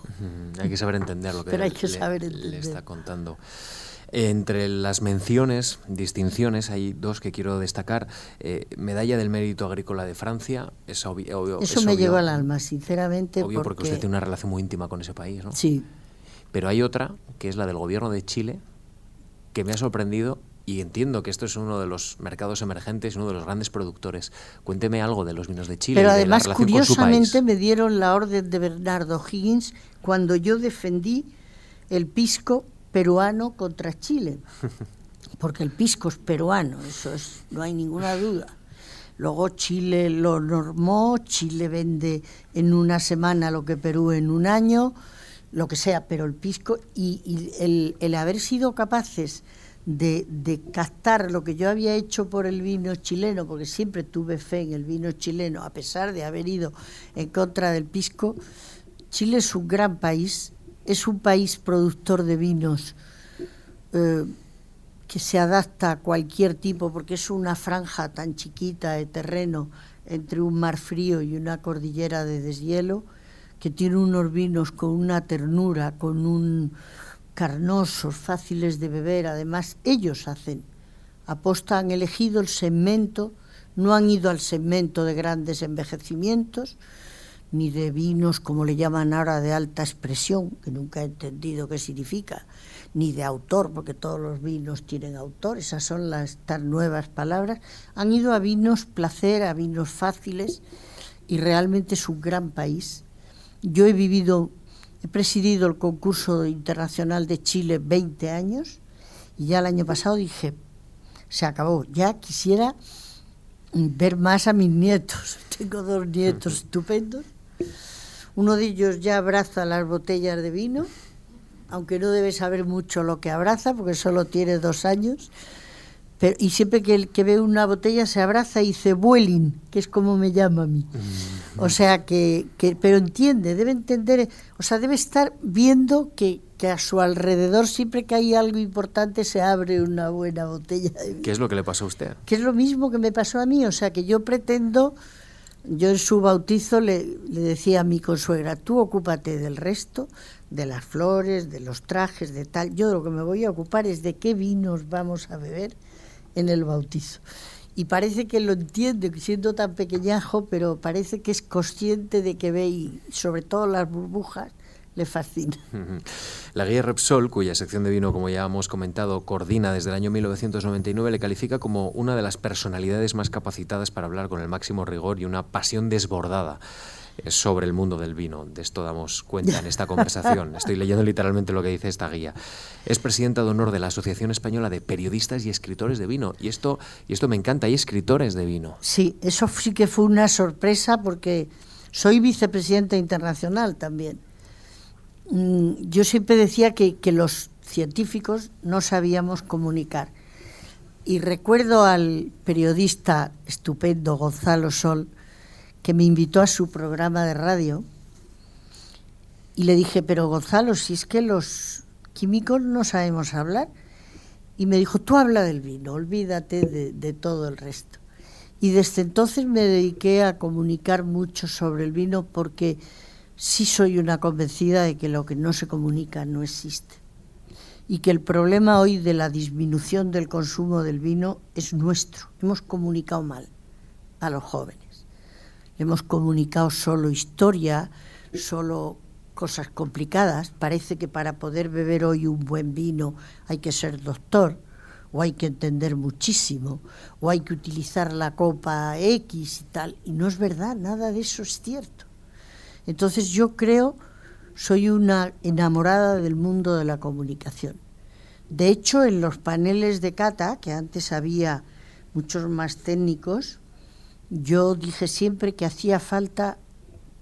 [SPEAKER 1] Hay que saber entender lo que, le, está contando. Entre las menciones, distinciones, hay dos que quiero destacar. Eh, medalla del Mérito Agrícola de Francia, es obvio.
[SPEAKER 2] Eso me llegó al alma, sinceramente.
[SPEAKER 1] Obvio porque... usted tiene una relación muy íntima con ese país, ¿no?
[SPEAKER 2] Sí.
[SPEAKER 1] Pero hay otra, que es la del Gobierno de Chile, que me ha sorprendido y entiendo que esto es uno de los mercados emergentes, uno de los grandes productores. Cuénteme algo de los vinos de Chile.
[SPEAKER 2] Pero además, curiosamente, me dieron la orden de Bernardo Higgins cuando yo defendí el pisco peruano contra Chile, porque el pisco es peruano, eso es, no hay ninguna duda. Luego Chile lo normó, Chile vende en una semana lo que Perú en un año, lo que sea, pero el pisco y, el, el haber sido capaces de, de, captar lo que yo había hecho por el vino chileno, porque siempre tuve fe en el vino chileno, a pesar de haber ido en contra del pisco. Chile es un gran país, es un país productor de vinos eh, que se adapta a cualquier tipo, porque es una franja tan chiquita de terreno entre un mar frío y una cordillera de deshielo, que tiene unos vinos con una ternura, con un carnosos, fáciles de beber, además ellos hacen, aposta han elegido el segmento, no han ido al segmento de grandes envejecimientos, ni de vinos como le llaman ahora de alta expresión, que nunca he entendido qué significa, ni de autor, porque todos los vinos tienen autor, esas son las tan nuevas palabras, han ido a vinos placer, a vinos fáciles, y realmente es un gran país. Yo he vivido He presidido el concurso internacional de Chile 20 años y ya el año pasado dije, se acabó, ya quisiera ver más a mis nietos. Tengo dos nietos estupendos. Uno de ellos ya abraza las botellas de vino, aunque no debe saber mucho lo que abraza, porque solo tiene dos años y siempre que, que ve una botella se abraza y dice Vueling, que es como me llama a mí. Mm. O sea que, que, pero entiende, debe entender, o sea, debe estar viendo que, que, a su alrededor siempre que hay algo importante se abre una buena botella de
[SPEAKER 1] ¿Qué es lo que le pasó a usted?
[SPEAKER 2] Que es lo mismo que me pasó a mí, o sea que yo pretendo, yo en su bautizo le, le decía a mi consuegra, tú ocúpate del resto, de las flores, de los trajes, de tal, yo lo que me voy a ocupar es de qué vinos vamos a beber en el bautizo. Y parece que lo entiende, siendo tan pequeñajo, pero parece que es consciente de que ve, y sobre todo las burbujas, le fascina.
[SPEAKER 1] La guía Repsol, cuya sección de vino, como ya hemos comentado, coordina desde el año 1999, le califica como una de las personalidades más capacitadas para hablar con el máximo rigor y una pasión desbordada sobre el mundo del vino. De esto damos cuenta en esta conversación. Estoy leyendo literalmente lo que dice esta guía. Es presidenta de honor de la Asociación Española de Periodistas y Escritores de Vino. Y esto, y esto me encanta, hay escritores de vino.
[SPEAKER 2] Sí, eso sí que fue una sorpresa porque soy vicepresidenta internacional también. Mm, yo siempre decía que, que los científicos no sabíamos comunicar. Y recuerdo al periodista estupendo Gonzalo Sol, que me invitó a su programa de radio, y le dije, pero Gonzalo, si es que los químicos no sabemos hablar, y me dijo, tú habla del vino, olvídate de, todo el resto. Y desde entonces me dediqué a comunicar mucho sobre el vino porque sí soy una convencida de que lo que no se comunica no existe. Y que el problema hoy de la disminución del consumo del vino es nuestro. Hemos comunicado mal a los jóvenes. Hemos comunicado solo historia, solo cosas complicadas. Parece que para poder beber hoy un buen vino hay que ser doctor o hay que entender muchísimo, o hay que utilizar la copa X y tal. Y no es verdad, nada de eso es cierto. Entonces yo creo, soy una enamorada del mundo de la comunicación. De hecho, en los paneles de cata, que antes había muchos más técnicos, yo dije siempre que hacía falta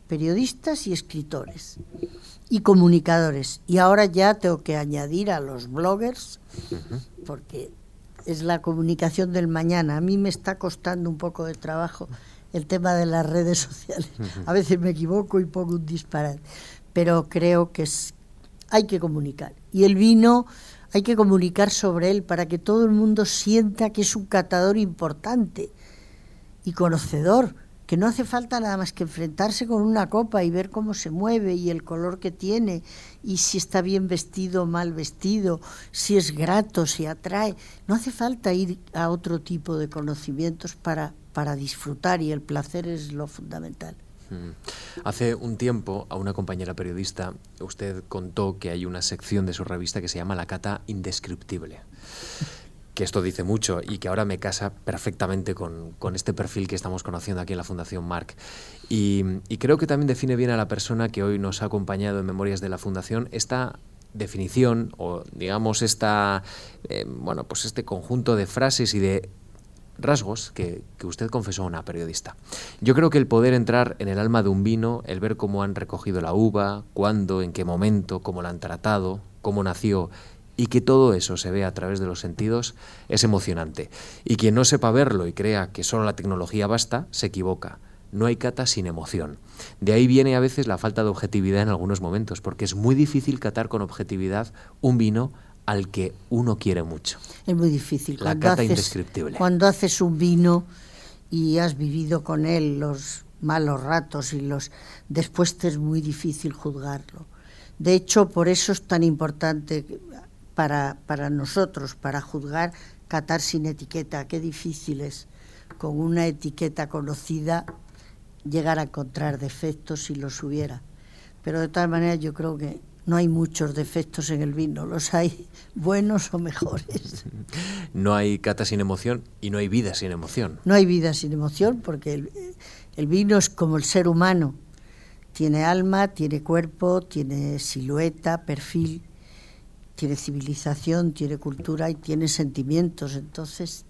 [SPEAKER 2] periodistas y escritores y comunicadores. Y ahora ya tengo que añadir a los bloggers, porque es la comunicación del mañana. A mí me está costando un poco de trabajo el tema de las redes sociales. A veces me equivoco y pongo un disparate, pero creo que es, hay que comunicar. Y el vino hay que comunicar sobre él para que todo el mundo sienta que es un catador importante y conocedor que no hace falta nada más que enfrentarse con una copa y ver cómo se mueve y el color que tiene y si está bien vestido o mal vestido, si es grato, si atrae. No hace falta ir a otro tipo de conocimientos para, para disfrutar y el placer es lo fundamental.
[SPEAKER 1] Mm. Hace un tiempo a una compañera periodista usted contó que hay una sección de su revista que se llama La Cata Indescriptible que esto dice mucho y que ahora me casa perfectamente con, este perfil que estamos conociendo aquí en la Fundación Marc. Y, creo que también define bien a la persona que hoy nos ha acompañado en Memorias de la Fundación esta definición o digamos esta eh, bueno pues este conjunto de frases y de rasgos que, que, usted confesó a una periodista. Yo creo que el poder entrar en el alma de un vino, el ver cómo han recogido la uva, cuándo, en qué momento, cómo la han tratado, cómo nació y que todo eso se vea a través de los sentidos es emocionante. Y quien no sepa verlo y crea que solo la tecnología basta, se equivoca. No hay cata sin emoción. De ahí viene a veces la falta de objetividad en algunos momentos, porque es muy difícil catar con objetividad un vino al que uno quiere mucho.
[SPEAKER 2] Es muy difícil.
[SPEAKER 1] La cata indescriptible.
[SPEAKER 2] Cuando haces un vino y has vivido con él los malos ratos y los después te es muy difícil juzgarlo. De hecho, por eso es tan importante para, para nosotros, para juzgar, catar sin etiqueta. Qué difícil es con una etiqueta conocida llegar a encontrar defectos si los hubiera. Pero de todas maneras yo creo que no hay muchos defectos en el vino, los hay buenos o mejores.
[SPEAKER 1] No hay cata sin emoción y no hay vida sin emoción.
[SPEAKER 2] No hay vida sin emoción porque el, el vino es como el ser humano. Tiene alma, tiene cuerpo, tiene silueta, perfil tiene civilización, tiene cultura y tiene sentimientos, entonces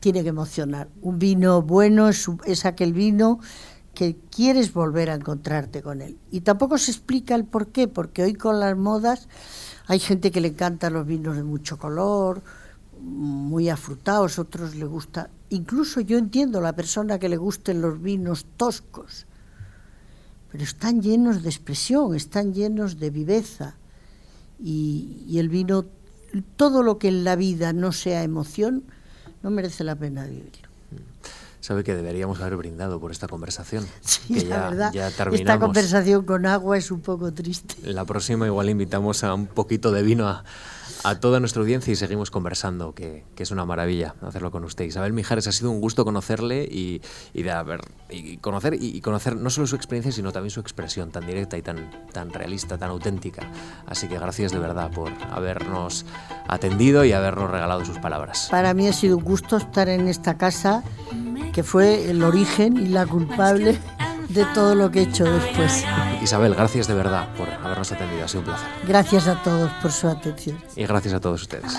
[SPEAKER 2] tiene que emocionar. Un vino bueno es, aquel vino que quieres volver a encontrarte con él. Y tampoco se explica el por qué, porque hoy con las modas hay gente que le encanta los vinos de mucho color, muy afrutados, otros le gusta. Incluso yo entiendo a la persona que le gusten los vinos toscos, pero están llenos de expresión, están llenos de viveza y, el vino, todo lo que en la vida no sea emoción, no merece la pena vivirlo.
[SPEAKER 1] Sabe que deberíamos haber brindado por esta conversación.
[SPEAKER 2] Sí, que la verdad, esta conversación con agua es un poco triste.
[SPEAKER 1] La próxima igual invitamos a un poquito de vino a, a toda nuestra audiencia y seguimos conversando, que, es una maravilla hacerlo con usted. Isabel Mijares, ha sido un gusto conocerle y, de haber, y conocer, y conocer no solo su experiencia, sino también su expresión tan directa y tan, tan realista, tan auténtica. Así que gracias de verdad por habernos atendido y habernos regalado sus palabras.
[SPEAKER 2] Para mí ha sido un gusto estar en esta casa, que fue el origen y la culpable de todo lo que he hecho después.
[SPEAKER 1] Isabel, gracias de verdad por habernos atendido, ha sido un placer.
[SPEAKER 2] Gracias a todos por su atención.
[SPEAKER 1] Y gracias a todos ustedes.